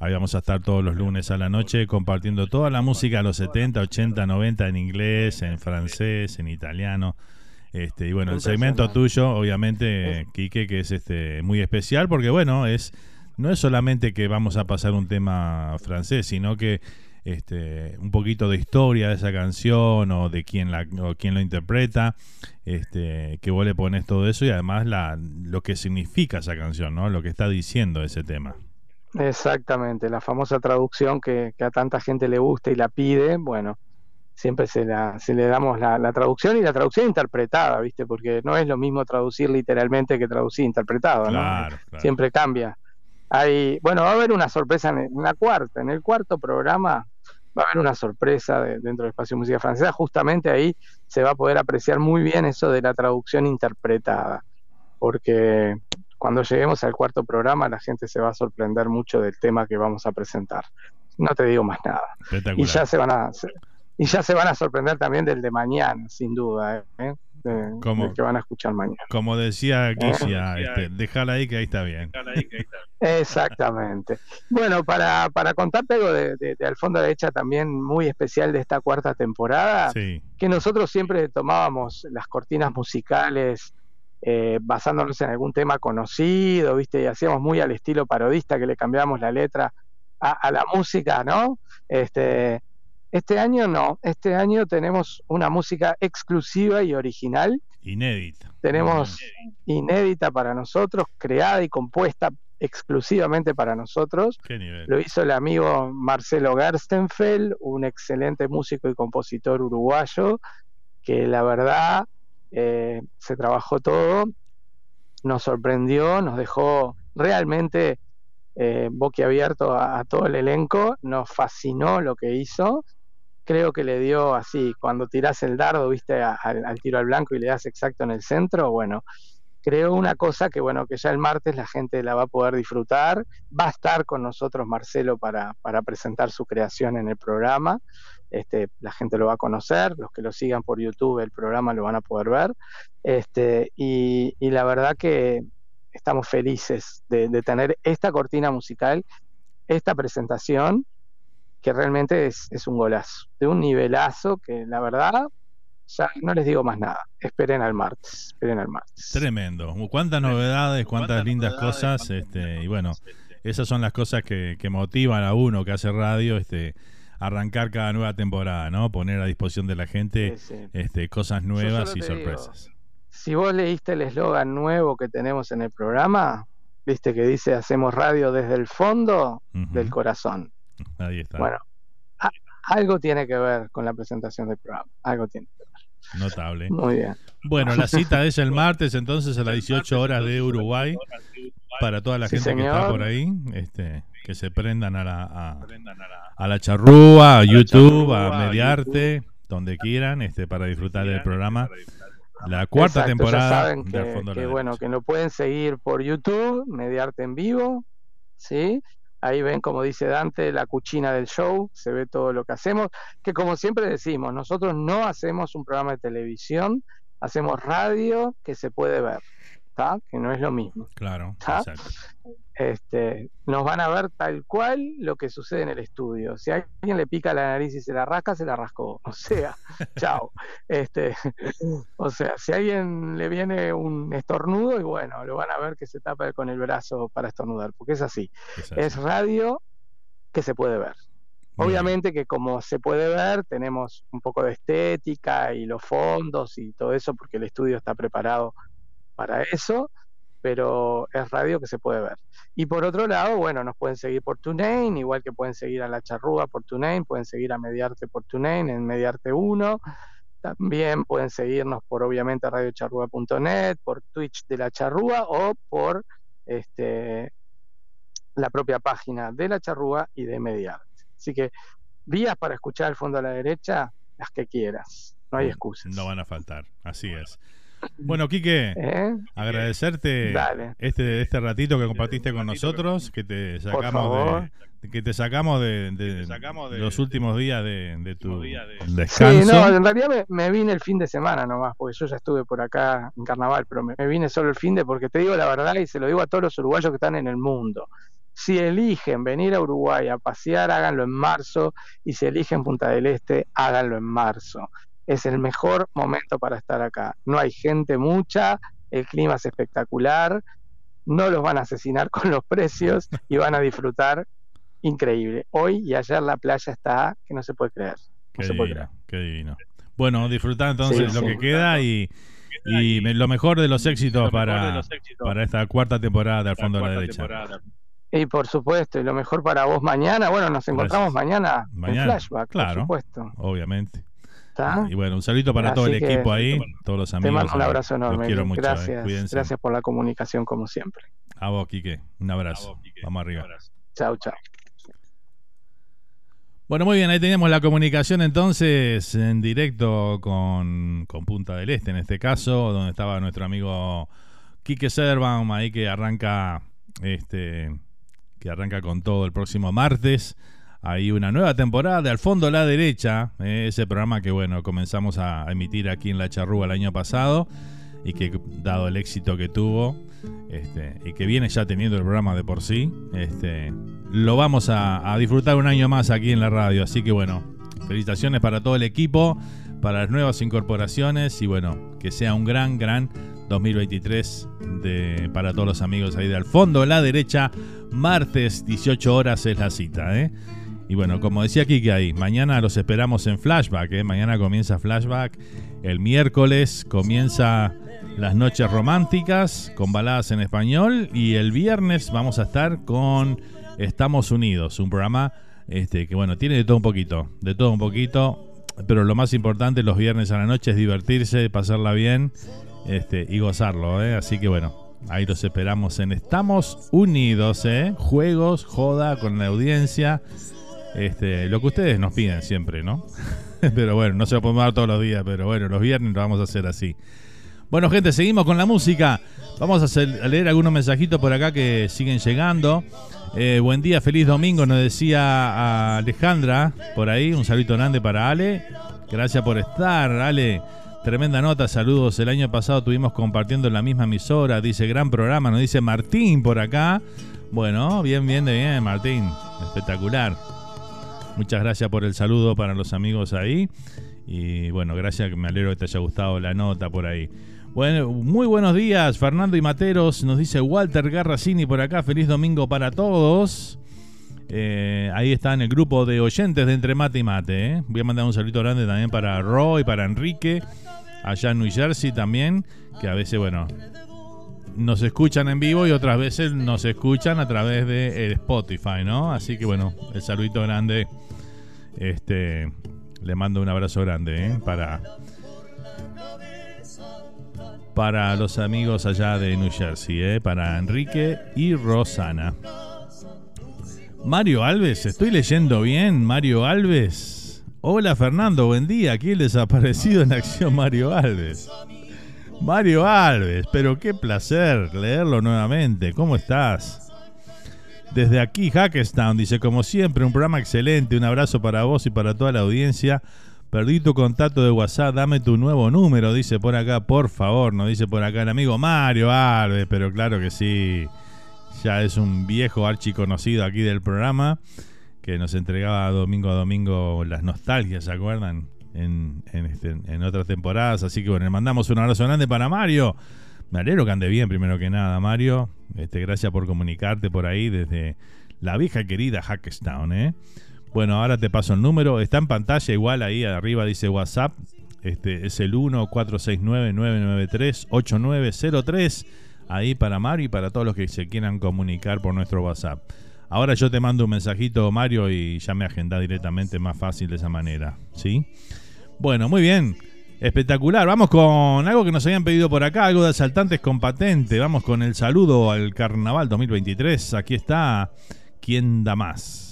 ahí vamos a estar todos los lunes a la noche compartiendo toda la música de los 70, 80, 90 en inglés, en francés, en italiano. Este, y bueno, el segmento tuyo, obviamente, Quique, que es este muy especial porque bueno, es no es solamente que vamos a pasar un tema francés, sino que este, un poquito de historia de esa canción o de quién la o quién lo interpreta, este, que vos le pones todo eso y además la, lo que significa esa canción, ¿no? Lo que está diciendo ese tema. Exactamente, la famosa traducción que, que a tanta gente le gusta y la pide, bueno, siempre se, la, se le damos la, la traducción y la traducción interpretada, ¿viste? Porque no es lo mismo traducir literalmente que traducir interpretado, ¿no? Claro, claro. Siempre cambia. Hay, bueno, va a haber una sorpresa en, la cuarta, en el cuarto programa va a haber una sorpresa de- dentro del espacio de música francesa, justamente ahí se va a poder apreciar muy bien eso de la traducción interpretada, porque cuando lleguemos al cuarto programa la gente se va a sorprender mucho del tema que vamos a presentar. No te digo más nada. Y ya se van a se- y ya se van a sorprender también del de mañana, sin duda, ¿eh? Del que van a escuchar mañana. Como decía Guisia, este, déjala ahí que ahí está bien. Exactamente. Bueno, para, para contarte algo de, de- de al fondo derecha también muy especial de esta cuarta temporada, Sí. que nosotros siempre tomábamos las cortinas musicales eh, basándonos en algún tema conocido, ¿viste? Y hacíamos muy al estilo parodista que le cambiábamos la letra a, a la música, ¿no? Este, este año no, este año tenemos una música exclusiva y original Inédita. tenemos inédita para nosotros, creada y compuesta exclusivamente para nosotros. ¿Qué nivel? Lo hizo el amigo Marcelo Gerstenfeld, un excelente músico y compositor uruguayo, que la verdad eh, se trabajó todo, nos sorprendió, nos dejó realmente eh, boquiabierto a, a todo el elenco, nos fascinó lo que hizo. Creo que le dio así, cuando tirás el dardo, viste, a- al, tiro al blanco y le das exacto en el centro, bueno, creó una cosa que bueno, que ya el martes la gente la va a poder disfrutar. Va a estar con nosotros Marcelo para, para presentar su creación en el programa. Este, la gente lo va a conocer, los que lo sigan por YouTube el programa lo van a poder ver. Este, y, y la verdad que estamos felices de, de tener esta cortina musical, esta presentación, que realmente es, es un golazo, de un nivelazo que la verdad ya no les digo más nada. Esperen al martes. Esperen al martes. Tremendo. Cuántas novedades, cuántas lindas cosas. Este, y bueno, esas son las cosas que, que motivan a uno que hace radio, este, arrancar cada nueva temporada, ¿no? Poner a disposición de la gente Sí, sí. este, cosas nuevas y digo, sorpresas. si vos leíste el eslogan nuevo que tenemos en el programa, viste que dice hacemos radio desde el fondo del corazón. Ahí está. Bueno, a- algo tiene que ver con la presentación del programa. Algo tiene que ver. Notable. Muy bien. Bueno, la cita es el martes entonces a las 18 horas de Uruguay para toda la Sí, gente que está por ahí, este, que se prendan a la, a, a la charrúa, a YouTube, a Mediarte, donde quieran, este, para disfrutar del programa. La cuarta Exacto, ya temporada saben que, Al Fondo de que, la bueno, que lo pueden seguir por YouTube, Mediarte en vivo, ¿sí? Ahí ven, como dice Dante, la cuchina del show, se ve todo lo que hacemos, que como siempre decimos, nosotros no hacemos un programa de televisión, hacemos radio que se puede ver, Que no es lo mismo. Claro. Este, nos van a ver tal cual lo que sucede en el estudio. Si a alguien le pica la nariz y se la rasca, se la rascó. O sea, chao. Este, o sea, si a alguien le viene un estornudo, y bueno, lo van a ver que se tapa con el brazo para estornudar, porque es así. Es Es radio que se puede ver. Obviamente que como se puede ver, tenemos un poco de estética y los fondos y todo eso, porque el estudio está preparado para eso, pero es radio que se puede ver. Y por otro lado, bueno, nos pueden seguir por TuneIn, igual que pueden seguir a La Charrúa por TuneIn, pueden seguir a Mediarte por TuneIn, en Mediarte 1. También pueden seguirnos por, obviamente, radiocharrúa.net, por Twitch de La Charrúa o por este, la propia página de La Charrúa y de Mediarte. Así que vías para escuchar al fondo a la derecha, las que quieras. No hay excusas. No van a faltar, así es. Bueno, Quique, ¿Eh? agradecerte Dale. este este ratito que compartiste con nosotros, que te sacamos de que te sacamos de, de los últimos días de, de tu Sí, descanso. no, en realidad me, me vine el fin de semana nomás, porque yo ya estuve por acá en carnaval, pero me, me vine solo el fin de, porque te digo la verdad y se lo digo a todos los uruguayos que están en el mundo. Si eligen venir a Uruguay a pasear, háganlo en marzo, y si eligen Punta del Este, háganlo en marzo. Es el mejor momento para estar acá. No hay gente mucha, el clima es espectacular, no los van a asesinar con los precios y van a disfrutar increíble. Hoy y ayer la playa está que no se puede creer. Qué No se puede divino, qué divino. Bueno, disfrutar entonces Sí, lo sí. que queda y, y me- lo mejor de los éxitos para, para esta cuarta temporada de Al Fondo de la Derecha. Y por supuesto, y lo mejor para vos mañana, bueno, nos encontramos mañana, Mañana, en flashback, claro, por supuesto. obviamente. ¿Está? Y bueno, un saludito para todo el equipo ahí, todos los Te amigos. mando un ahí. abrazo Los enorme. quiero mucho, eh. gracias, gracias por la comunicación como siempre. A vos, Quique. Un abrazo. Vamos arriba. Chao, chao. Bueno, muy bien, ahí tenemos la comunicación entonces en directo con, con Punta del Este, en este caso, donde estaba nuestro amigo Quique Sederbaum, ahí que arranca este que arranca con todo el próximo martes. Hay una nueva temporada de Al Fondo a la Derecha, eh, ese programa que bueno, comenzamos a emitir aquí en La Charrúa el año pasado y que dado el éxito que tuvo este, y que viene ya teniendo el programa de por sí, este, lo vamos a, disfrutar un año más aquí en la radio. Así que bueno, felicitaciones para todo el equipo, para las nuevas incorporaciones y bueno, que sea un gran, gran 2023 de, para todos los amigos ahí de al fondo, la derecha, martes 18 horas es la cita, ¿eh? Y bueno, como decía Kike ahí, mañana los esperamos en Flashback, ¿eh? Mañana comienza Flashback, el miércoles comienza las noches románticas con baladas en español y el viernes vamos a estar con Estamos Unidos, un programa este, que bueno, tiene de todo un poquito, de todo un poquito, pero lo más importante los viernes a la noche es divertirse, pasarla bien este, y gozarlo, ¿eh? así que bueno, ahí los esperamos en Estamos Unidos, ¿eh? juegos, joda con la audiencia, este, lo que ustedes nos piden siempre, ¿no? pero bueno, no se lo podemos dar todos los días, pero bueno, los viernes lo vamos a hacer así. Bueno, gente, seguimos con la música. Vamos a, leer algunos mensajitos por acá que siguen llegando. Eh, buen día, feliz domingo, nos decía Alejandra por ahí. Un saludo grande para Ale. Gracias por estar, Ale. tremenda nota, saludos. El año pasado estuvimos compartiendo en la misma emisora, dice gran programa, nos dice Martín por acá. Bueno, bien, bien, bien, Martín. Espectacular. Muchas gracias por el saludo para los amigos ahí. Y bueno, gracias, me alegro que te haya gustado la nota por ahí. Bueno, muy buenos días, Fernando y Materos. Nos dice Walter Garracini por acá. Feliz domingo para todos. Eh, ahí está en el grupo de oyentes de Entre Mate y Mate. ¿eh? Voy a mandar un saludo grande también para Roy, para Enrique, allá en New Jersey también, que a veces, bueno, nos escuchan en vivo y otras veces nos escuchan a través de Spotify, ¿no? Así que bueno, el saludito grande. Este, le mando un abrazo grande ¿eh? para para los amigos allá de New Jersey, ¿eh? para Enrique y Rosana. Mario Alves, estoy leyendo bien, Mario Alves. Hola Fernando, buen día. Aquí el desaparecido en acción Mario Alves. Mario Alves, pero qué placer leerlo nuevamente. ¿Cómo estás? Desde aquí, Hackestown, dice, como siempre, un programa excelente. Un abrazo para vos y para toda la audiencia. Perdí tu contacto de WhatsApp, dame tu nuevo número, dice por acá, por favor, nos dice por acá el amigo Mario Alves, pero claro que sí ya es un viejo archiconocido aquí del programa que nos entregaba domingo a domingo las nostalgias, ¿se acuerdan? En, este, en, otras temporadas. Así que bueno, le mandamos un abrazo grande para Mario. Me alegro que ande bien, primero que nada, Mario. Este, gracias por comunicarte por ahí desde la vieja querida Hackestown, ¿eh? Bueno, ahora te paso el número. Está en pantalla, igual ahí arriba dice WhatsApp. Este es el 1-469-993-8903 ahí para Mario y para todos los que se quieran comunicar por nuestro WhatsApp. Ahora yo te mando un mensajito, Mario, y ya me agenda directamente más fácil de esa manera. ¿Sí? Bueno, muy bien. Espectacular. Vamos con algo que nos habían pedido por acá, algo de asaltantes con patente. Vamos con el saludo al Carnaval 2023. Aquí está. ¿Quién da más?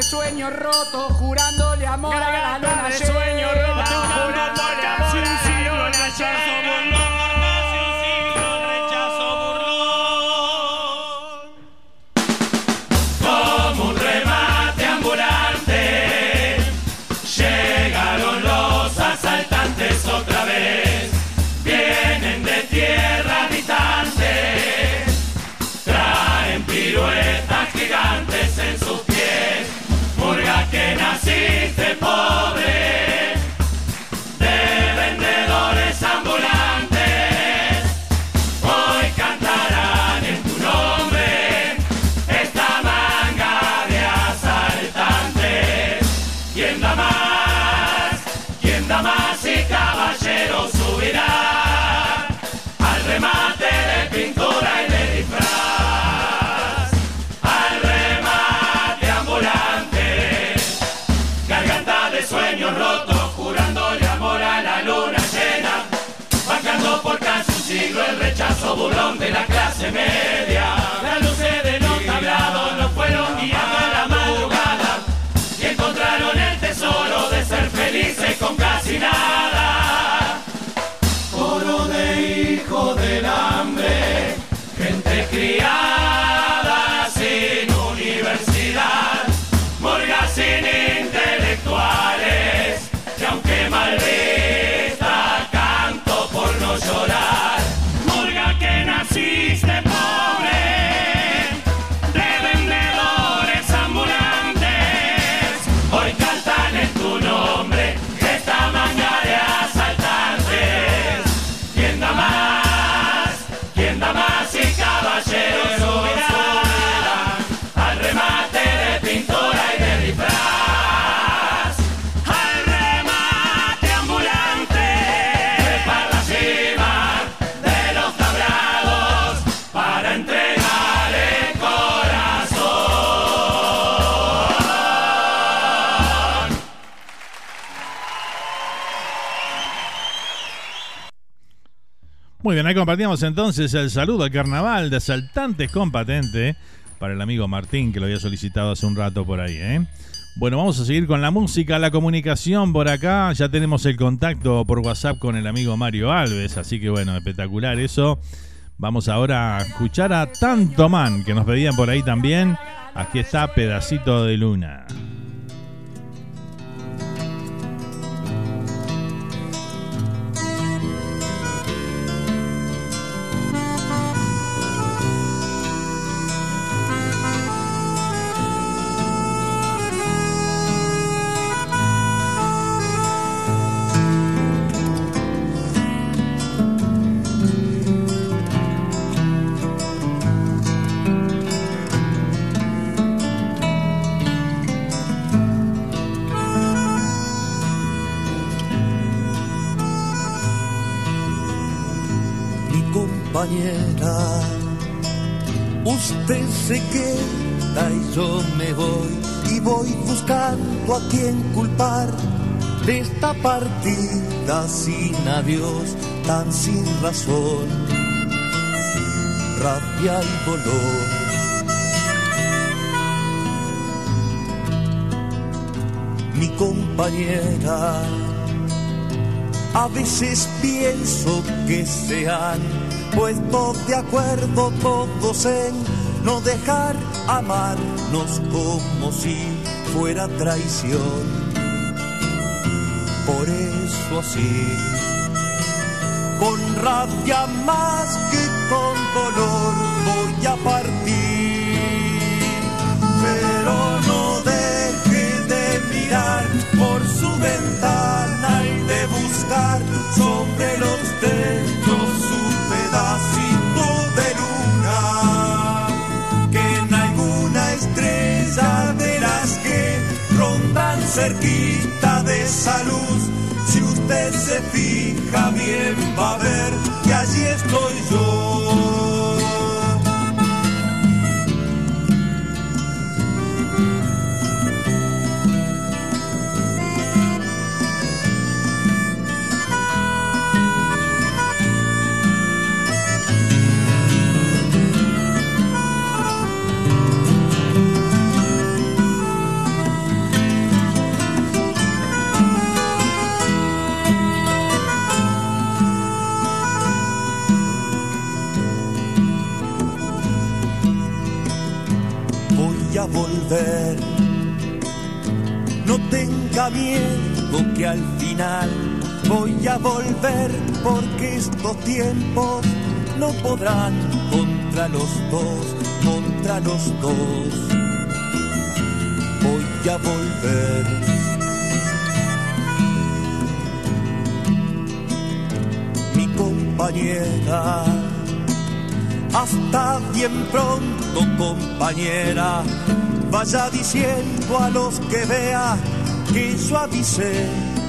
De sueño roto, jurándole amor a la luna de sueño roto, jurándole amor a la luna llena. Muy bien, ahí compartíamos entonces el saludo al carnaval de asaltantes con patente para el amigo Martín, que lo había solicitado hace un rato por ahí. ¿eh? Bueno, vamos a seguir con la música, la comunicación por acá. Ya tenemos el contacto por WhatsApp con el amigo Mario Alves, así que bueno, espectacular eso. Vamos ahora a escuchar a Tanto Man, que nos pedían por ahí también. Aquí está Pedacito de Luna. Partida sin adiós, tan sin razón, rabia y dolor. Mi compañera, a veces pienso que se han puesto de acuerdo todos en no dejar amarnos como si fuera traición. Por eso así, con rabia más que con dolor voy a partir. Cerquita de esa luz, si usted se fija bien va a ver que allí estoy yo. No tenga miedo que al final voy a volver porque estos tiempos no podrán contra los dos, contra los dos. Voy a volver. Mi compañera hasta bien pronto, compañera. Vaya diciendo a los que vea que yo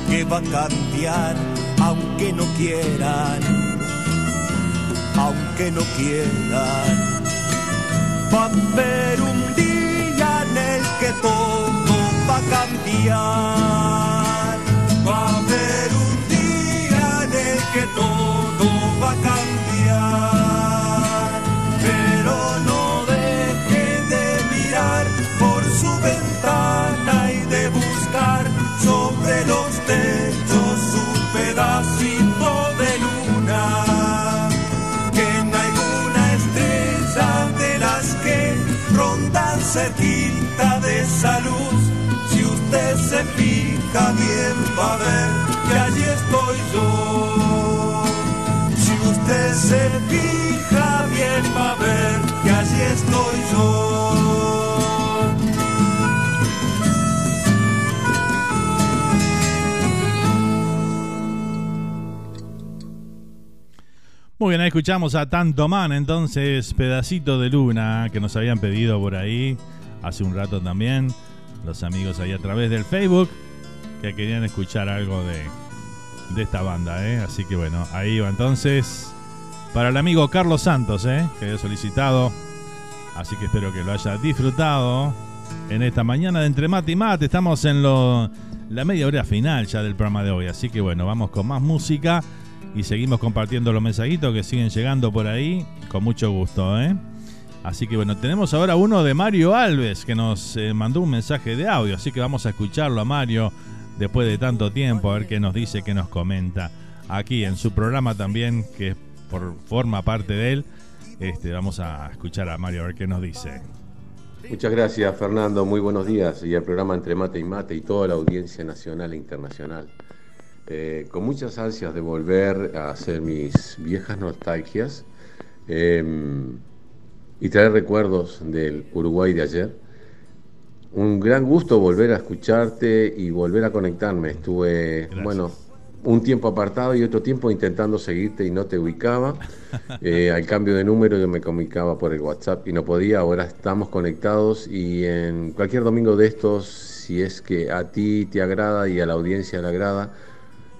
que va a cambiar, aunque no quieran, aunque no quieran. Va a haber un día en el que todo va a cambiar. Va a haber un día en el que todo rondan cerquita de esa luz, si usted se fija bien va a ver que allí estoy yo. Si usted se fija bien va a ver que allí estoy yo. Muy bien, ahí escuchamos a Tanto Man, entonces pedacito de luna que nos habían pedido por ahí hace un rato también los amigos ahí a través del Facebook que querían escuchar algo de, de esta banda, ¿eh? Así que bueno, ahí va entonces para el amigo Carlos Santos, ¿eh? Que había solicitado, así que espero que lo haya disfrutado en esta mañana de Entre Mate y Mate. Estamos en lo, la media hora final ya del programa de hoy, así que bueno, vamos con más música y seguimos compartiendo los mensajitos que siguen llegando por ahí con mucho gusto, ¿eh? Así que bueno, tenemos ahora uno de Mario Alves que nos eh, mandó un mensaje de audio, así que vamos a escucharlo a Mario después de tanto tiempo, a ver qué nos dice, qué nos comenta aquí en su programa también, que por, forma parte de él. Este, vamos a escuchar a Mario a ver qué nos dice. Muchas gracias Fernando, muy buenos días y al programa Entre Mate y Mate y toda la audiencia nacional e internacional. Eh, con muchas ansias de volver a hacer mis viejas nostalgias em, y traer recuerdos del Uruguay de ayer. Un gran gusto volver a escucharte y volver a conectarme. Estuve, bueno, un tiempo apartado y otro tiempo intentando seguirte y no te ubicaba. Eh, al cambio de número yo me comunicaba por el WhatsApp y no podía. Ahora estamos conectados y en cualquier domingo de estos, si es que a ti te agrada y a la audiencia le agrada,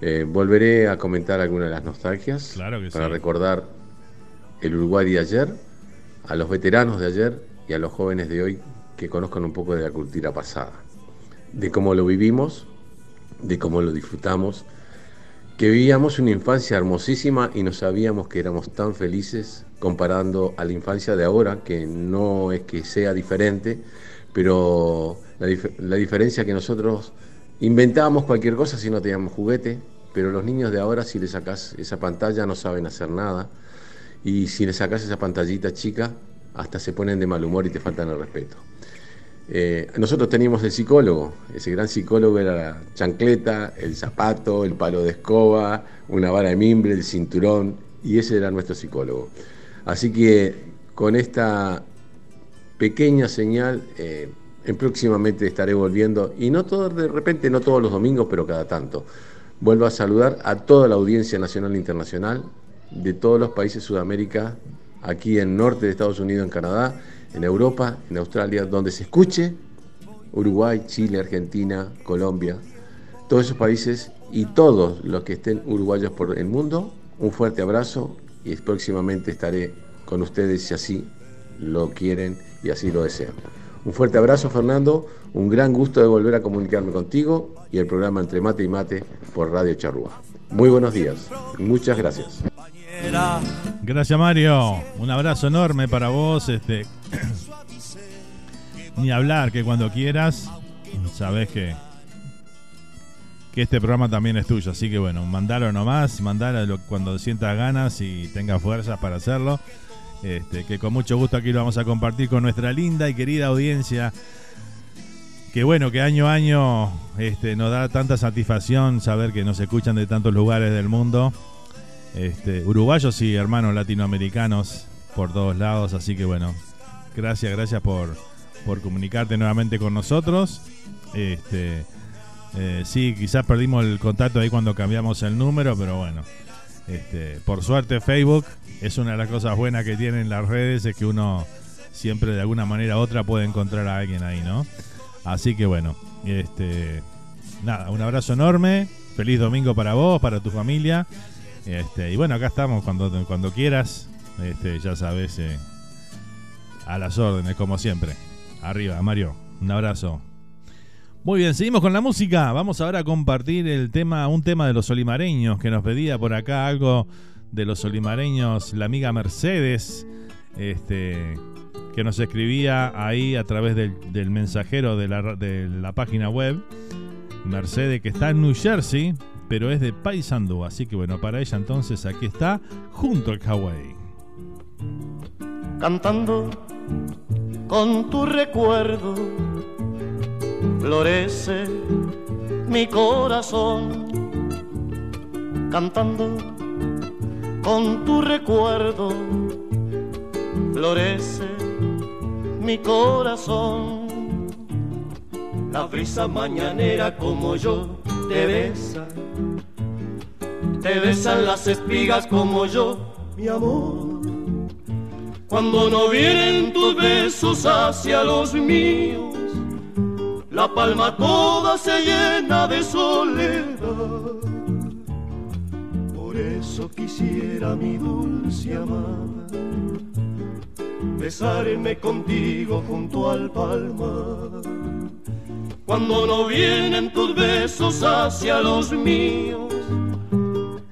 eh, volveré a comentar algunas de las nostalgias para recordar el Uruguay de ayer, a los veteranos de ayer y a los jóvenes de hoy que conozcan un poco de la cultura pasada, de cómo lo vivimos, de cómo lo disfrutamos que vivíamos una infancia hermosísima y no sabíamos que éramos tan felices comparando a la infancia de ahora, que no es que sea diferente, pero la, diferencia que nosotros inventábamos cualquier cosa si no teníamos juguete, pero los niños de ahora si le sacas esa pantalla no saben hacer nada, y si le sacas esa pantallita chica, hasta se ponen de mal humor y te faltan el respeto. Eh, nosotros teníamos el psicólogo, ese gran psicólogo era la chancleta, el zapato, el palo de escoba, una vara de mimbre, el cinturón, y ese era nuestro psicólogo. Así que con esta pequeña señal, eh, próximamente estaré volviendo, y no todo, de repente, no todos los domingos, pero cada tanto. Vuelvo a saludar a toda la audiencia nacional e internacional de todos los países de Sudamérica, aquí en norte de Estados Unidos, en Canadá, en Europa, en Australia, donde se escuche Uruguay, Chile, Argentina, Colombia, todos esos países y todos los que estén uruguayos por el mundo, un fuerte abrazo y próximamente estaré con ustedes si así lo quieren y así lo desean. Un fuerte abrazo Fernando, un gran gusto de volver a comunicarme contigo y el programa Entre Mate y Mate por Radio Charrúa. Muy buenos días, muchas gracias. Gracias Mario, un abrazo enorme para vos. Este, ni hablar que cuando quieras, sabes que que este programa también es tuyo, así que bueno, mandalo nomás, mandalo cuando sientas ganas y tengas fuerzas para hacerlo. Este, que con mucho gusto aquí lo vamos a compartir con nuestra linda y querida audiencia. Que bueno, que año a año este, nos da tanta satisfacción saber que nos escuchan de tantos lugares del mundo este, uruguayos y hermanos latinoamericanos por todos lados. Así que bueno, gracias, gracias por, por comunicarte nuevamente con nosotros. Este, eh, sí, quizás perdimos el contacto ahí cuando cambiamos el número, pero bueno. Este, por suerte Facebook es una de las cosas buenas que tienen las redes, es que uno siempre de alguna manera u otra puede encontrar a alguien ahí, ¿no? Así que bueno, este, nada, un abrazo enorme, feliz domingo para vos, para tu familia este, y bueno, acá estamos cuando, cuando quieras. Este, ya sabes, eh, a las órdenes, como siempre. Arriba, Mario. Un abrazo. Muy bien, seguimos con la música. Vamos ahora a compartir el tema, un tema de los olimareños que nos pedía por acá algo de los olimareños, la amiga Mercedes, este, que nos escribía ahí a través del, del mensajero de la, de la página web. Mercedes, que está en New Jersey, pero es de Paysandú. Así que bueno, para ella entonces aquí está, junto al Hawaii. Cantando con tu recuerdo, florece mi corazón. Cantando con tu recuerdo, florece mi corazón. La brisa mañanera como yo te besa te besan las espigas como yo, mi amor. Cuando no vienen tus besos hacia los míos, la palma toda se llena de soledad. Por eso quisiera mi dulce amada, besarme contigo junto al palmar. Cuando no vienen tus besos hacia los míos,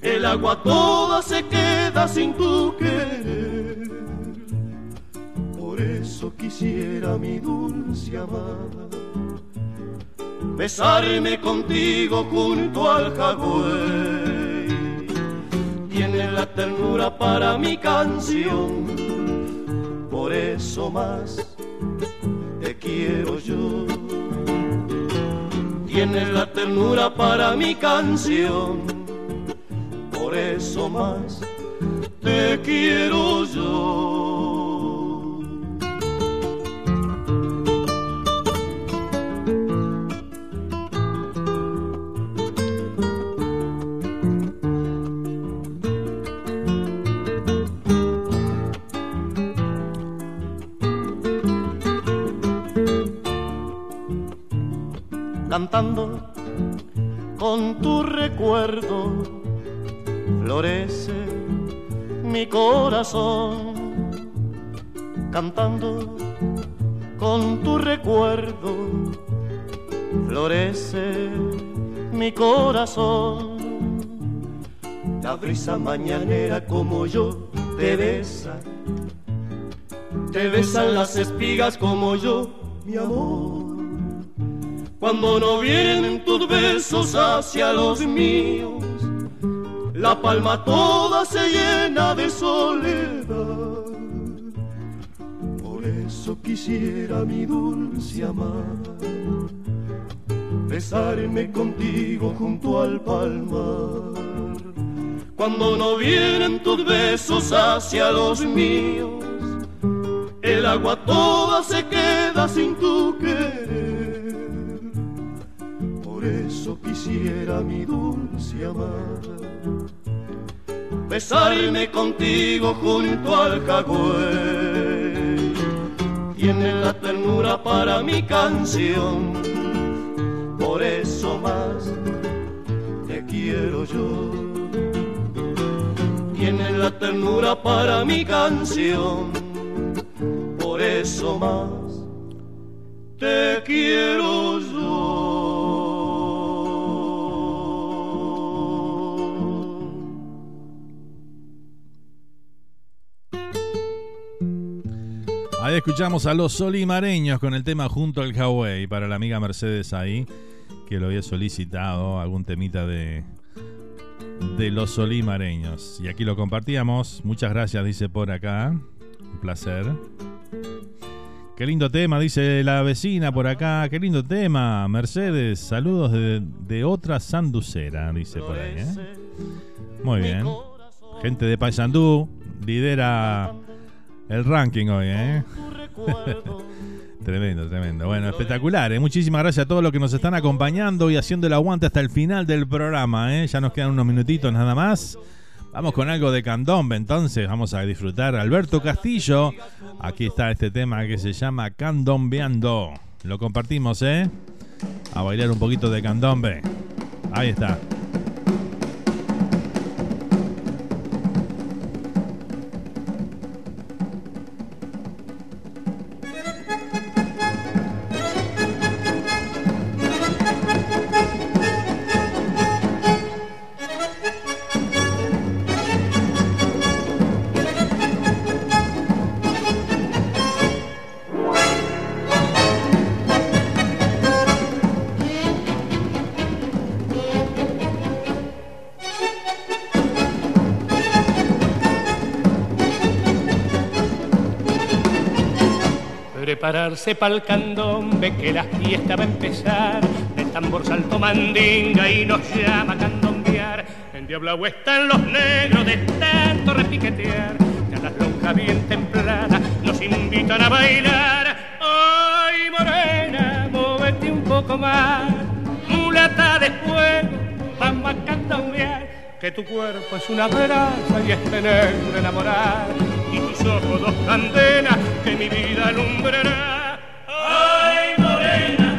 el agua toda se queda sin tu querer. Por eso quisiera mi dulce amada besarme contigo junto al jagüey. Tienes la ternura para mi canción, por eso más te quiero yo. Tienes la ternura para mi canción, por eso más te quiero yo. Cantando con tu recuerdo. Florece mi corazón cantando con tu recuerdo. Florece mi corazón. La brisa mañanera como yo te besa. Te besan las espigas como yo mi amor cuando no vienen tus besos hacia los míos, la palma toda se llena de soledad. Por eso quisiera mi dulce amada besarme contigo junto al palmar. Cuando no vienen tus besos hacia los míos, el agua toda se queda sin tu querer por eso quisiera mi dulce amada besarme contigo junto al jagüey. Tiene la ternura para mi canción, por eso más te quiero yo. Tiene la ternura para mi canción, por eso más te quiero yo. Escuchamos a los solimareños con el tema Junto al Huawei para la amiga Mercedes ahí, que lo había solicitado, algún temita de, de los solimareños. Y aquí lo compartíamos. Muchas gracias, dice por acá. Un placer. Qué lindo tema, dice la vecina por acá. Qué lindo tema. Mercedes, saludos de, de otra sanducera, dice por ahí. ¿eh? Muy bien. Gente de Paysandú lidera el ranking hoy, ¿eh? tremendo, tremendo. Bueno, espectacular. ¿eh? Muchísimas gracias a todos los que nos están acompañando y haciendo el aguante hasta el final del programa. ¿eh? Ya nos quedan unos minutitos nada más. Vamos con algo de candombe, entonces vamos a disfrutar. Alberto Castillo, aquí está este tema que se llama Candombeando. Lo compartimos, ¿eh? A bailar un poquito de candombe. Ahí está. Prepararse pa'l candombe que la fiesta va a empezar. El tambor salto mandinga y nos llama a candombear. En Diablo están los negros de tanto repiquetear. Ya las lonjas bien templadas nos invitan a bailar. Ay, morena, móvete un poco más. Mulata de fuego, vamos a candombear. Que tu cuerpo es una brasa y negro enamorar y tus ojos dos candelas que mi vida alumbrará. Ay, morena.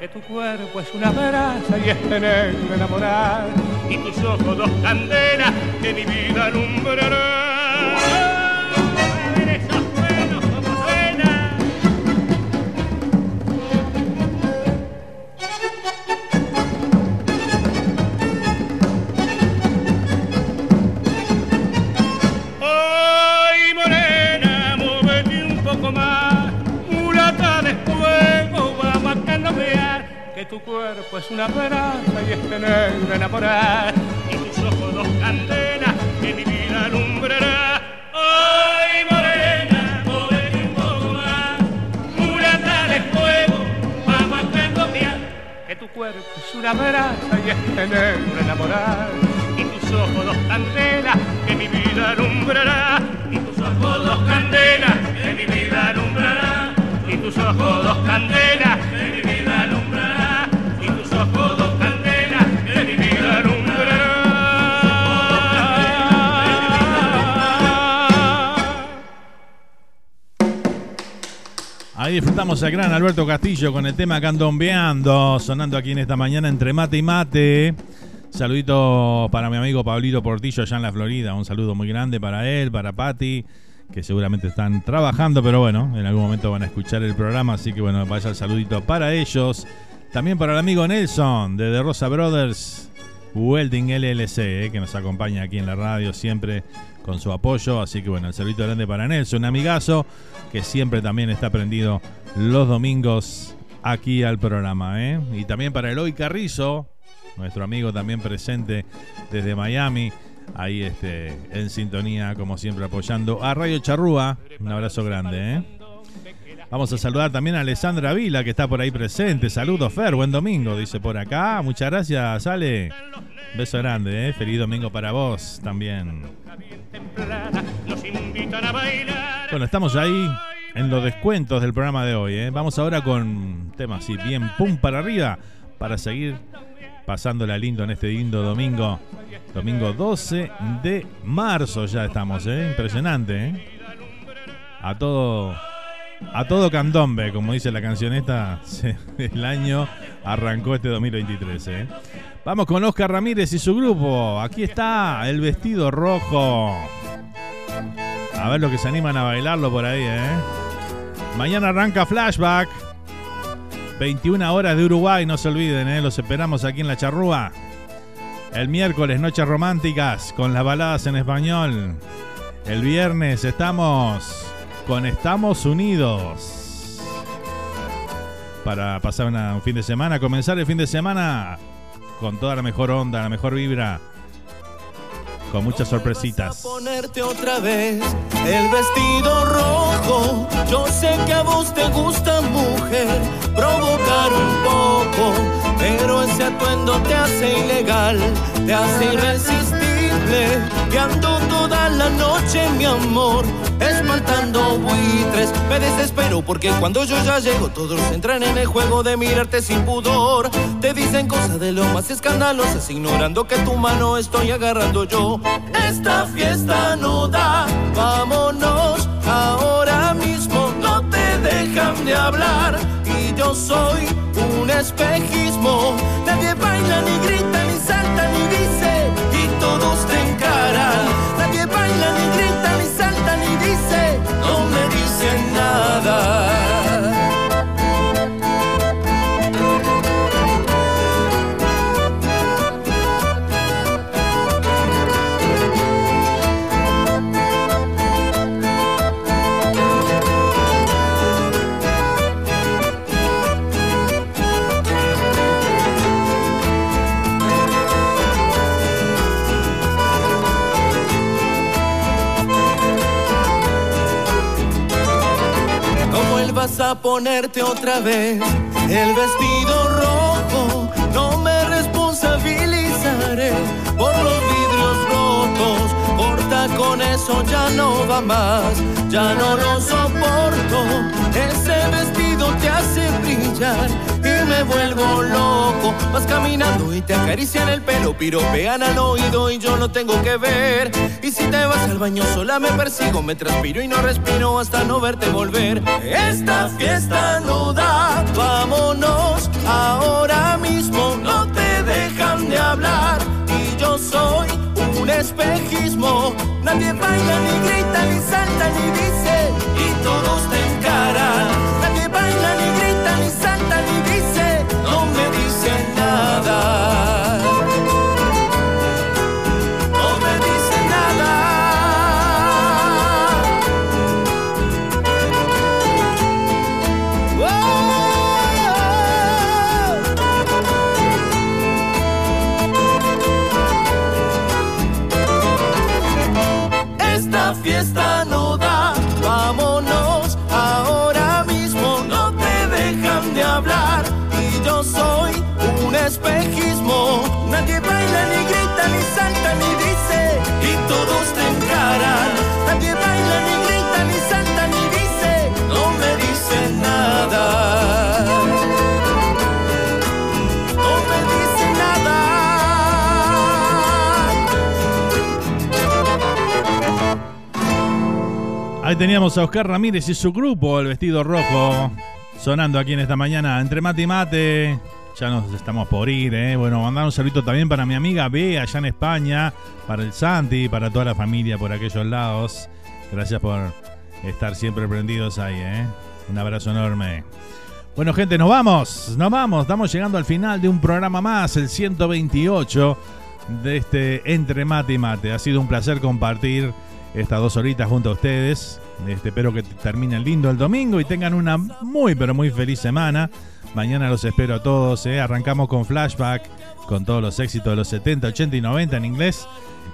Que tu cuerpo es una brasa y este negro enamorar y tus ojos dos candelas que mi vida alumbrará. Cuerpo es una brasa y este negro enamorar y tus ojos dos candelas que mi vida alumbrará. Ay, morena, móvete un poco más, mulata de fuego, vamos a candombear. Que tu cuerpo es una brasa y este negro enamorar y tus ojos dos candelas que mi vida alumbrará. Y tus ojos dos candelas que mi vida alumbrará. Y tus ojos dos candelas Ahí disfrutamos al gran Alberto Castillo con el tema Candombeando, sonando aquí en esta mañana entre mate y mate. Saludito para mi amigo Pablito Portillo allá en la Florida. Un saludo muy grande para él, para Patti, que seguramente están trabajando, pero bueno, en algún momento van a escuchar el programa, así que bueno, vaya el saludito para ellos. También para el amigo Nelson de The Rosa Brothers Welding LLC, eh, que nos acompaña aquí en la radio siempre con su apoyo. Así que bueno, el saludito grande para Nelson, un amigazo que siempre también está prendido los domingos aquí al programa. ¿eh? Y también para Eloy Carrizo, nuestro amigo también presente desde Miami. Ahí este, en sintonía, como siempre, apoyando a Radio Charrúa. Un abrazo grande. ¿eh? Vamos a saludar también a Alessandra Vila, que está por ahí presente. Saludos, Fer. Buen domingo, dice por acá. Muchas gracias, Ale. Beso grande, ¿eh? Feliz domingo para vos también. Invitan a bailar Bueno, estamos ahí en los descuentos del programa de hoy. ¿eh? Vamos ahora con un tema así, bien pum para arriba, para seguir pasándola lindo en este lindo domingo. Domingo 12 de marzo ya estamos, ¿eh? Impresionante, ¿eh? A todo, a todo candombe, como dice la se- el año arrancó este 2023, ¿eh? Vamos con Oscar Ramírez y su grupo. Aquí está el vestido rojo. A ver lo que se animan a bailarlo por ahí, ¿eh? Mañana arranca Flashback. 21 horas de Uruguay, no se olviden, ¿eh? Los esperamos aquí en la charrúa. El miércoles, Noches Románticas con las baladas en español. El viernes estamos con Estamos Unidos. Para pasar una- un fin de semana, comenzar el fin de semana con toda la mejor onda, la mejor vibra. Con muchas sorpresitas. ponerte otra vez el vestido rojo. Yo sé que a vos te gusta, mujer, provocar un poco, pero ese atuendo te hace ilegal, te hace irresistible. Que ando toda la noche, mi amor, espantando buitres. Me desespero porque cuando yo ya llego, todos entran en el juego de mirarte sin pudor. Te dicen cosas de lo más escandalosas, ignorando que tu mano estoy agarrando yo. Esta fiesta no da, vámonos ahora mismo. No te dejan de hablar y yo soy un espejismo. Nadie baila, ni grita, ni salta, ni dice todos te. Nadie baila, ni grita, ni salta, ni dice, no me dicen nada. A ponerte otra vez el vestido rojo? No me responsabilizaré por los vidrios rotos. Corta con eso, ya no va más, ya no lo soporto. Ese vestido te hace brillar y me vuelvo loco. Vas caminando y te acarician el pelo, piropean al oído y yo no tengo que ver. Y si te vas al baño sola me persigo, me transpiro y no respiro hasta no verte volver. Esta fiesta no da, vámonos ahora mismo. No te dejan de hablar y yo soy un espejismo. Nadie baila, ni grita, ni salta, ni dice y todos te encaran. Nadie baila, ni grita, ni salta, ni dice, dicen nada. Teníamos a Oscar Ramírez y su grupo, el vestido rojo, sonando aquí en esta mañana entre mate y mate. Ya nos estamos por ir, ¿eh? Bueno, mandar un saludito también para mi amiga Bea allá en España, para el Santi, para toda la familia por aquellos lados. Gracias por estar siempre prendidos ahí, ¿eh? Un abrazo enorme. Bueno, gente, nos vamos, nos vamos. Estamos llegando al final de un programa más, el 128 de este Entre Mate y Mate. Ha sido un placer compartir estas dos horitas junto a ustedes. Este, espero que terminen lindo el domingo y tengan una muy, pero muy feliz semana. Mañana los espero a todos. ¿eh? Arrancamos con flashback, con todos los éxitos de los 70, 80 y 90 en inglés.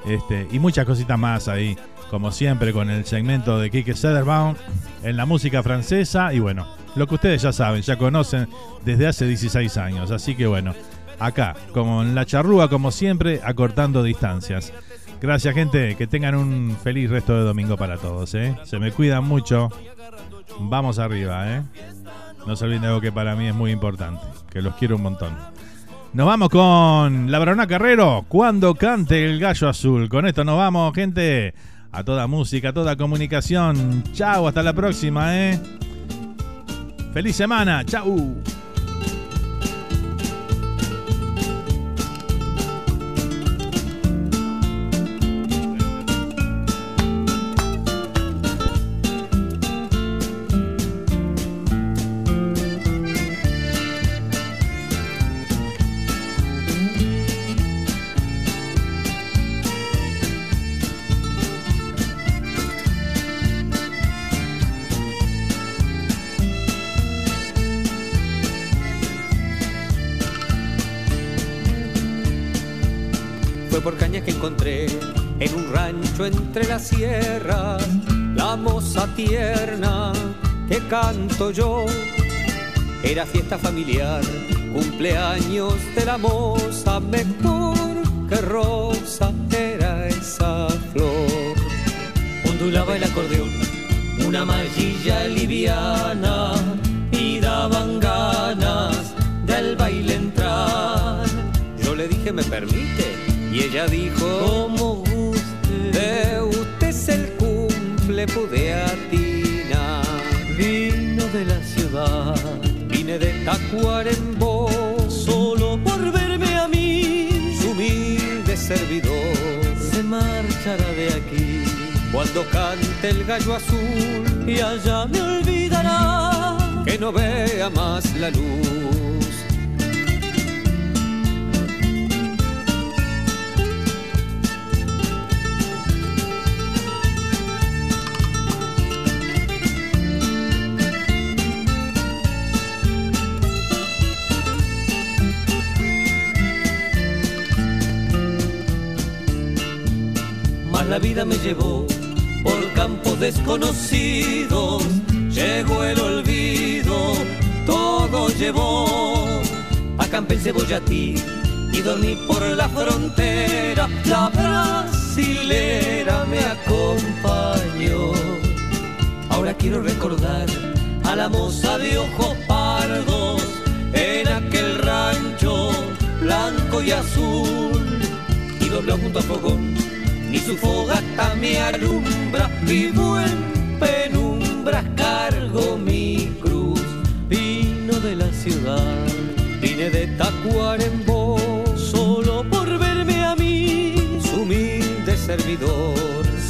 Este, y muchas cositas más ahí. Como siempre, con el segmento de Kike Sederbaum en la música francesa. Y bueno, lo que ustedes ya saben, ya conocen desde hace 16 años. Así que bueno, acá, como en la charrúa, como siempre, acortando distancias. Gracias, gente. Que tengan un feliz resto de domingo para todos. ¿eh? Se me cuidan mucho. Vamos arriba. ¿eh? No se olviden de algo que para mí es muy importante. Que los quiero un montón. Nos vamos con la Barona Carrero. Cuando cante el gallo azul. Con esto nos vamos, gente. A toda música, a toda comunicación. Chau, hasta la próxima, ¿eh? Feliz semana. Chau. Entre las sierras la moza tierna que canto yo. Era fiesta familiar, cumpleaños de la moza, mejor que rosa era esa flor. Ondulaba el acordeón, una mallilla liviana y daban ganas del baile entrar. Yo le dije, ¿me permite? Y ella dijo, como cumple, pude atinar. Vino de la ciudad, vine de Tacuarembó, solo por verme a mí, su humilde servidor. Se marchará de aquí cuando cante el gallo azul y allá me olvidará que no vea más la luz. La vida me llevó por campos desconocidos, llegó el olvido, todo llevó. Acampé en Cebollatí y dormí por la frontera, la brasilera me acompañó. Ahora quiero recordar a la moza de ojos pardos en aquel rancho blanco y azul y dobló junto a fogón ni su fogata me alumbra, vivo en penumbras, cargo mi cruz. Vino de la ciudad, vine de Tacuarembó, solo por verme a mí, su humilde servidor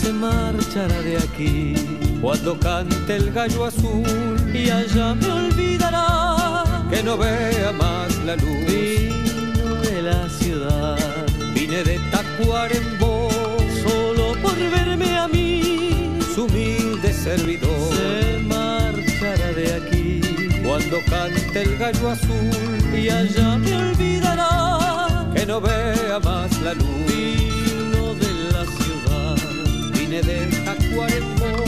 se marchará de aquí. Cuando cante el gallo azul y allá me olvidará que no vea más la luz. Vino de la ciudad, vine de Tacuarembó, verme a mí, su humilde servidor. Se marchará de aquí. Cuando cante el gallo azul. Y allá me olvidará. Que no vea más la luz. Vino de la ciudad, vine de Tacuarembó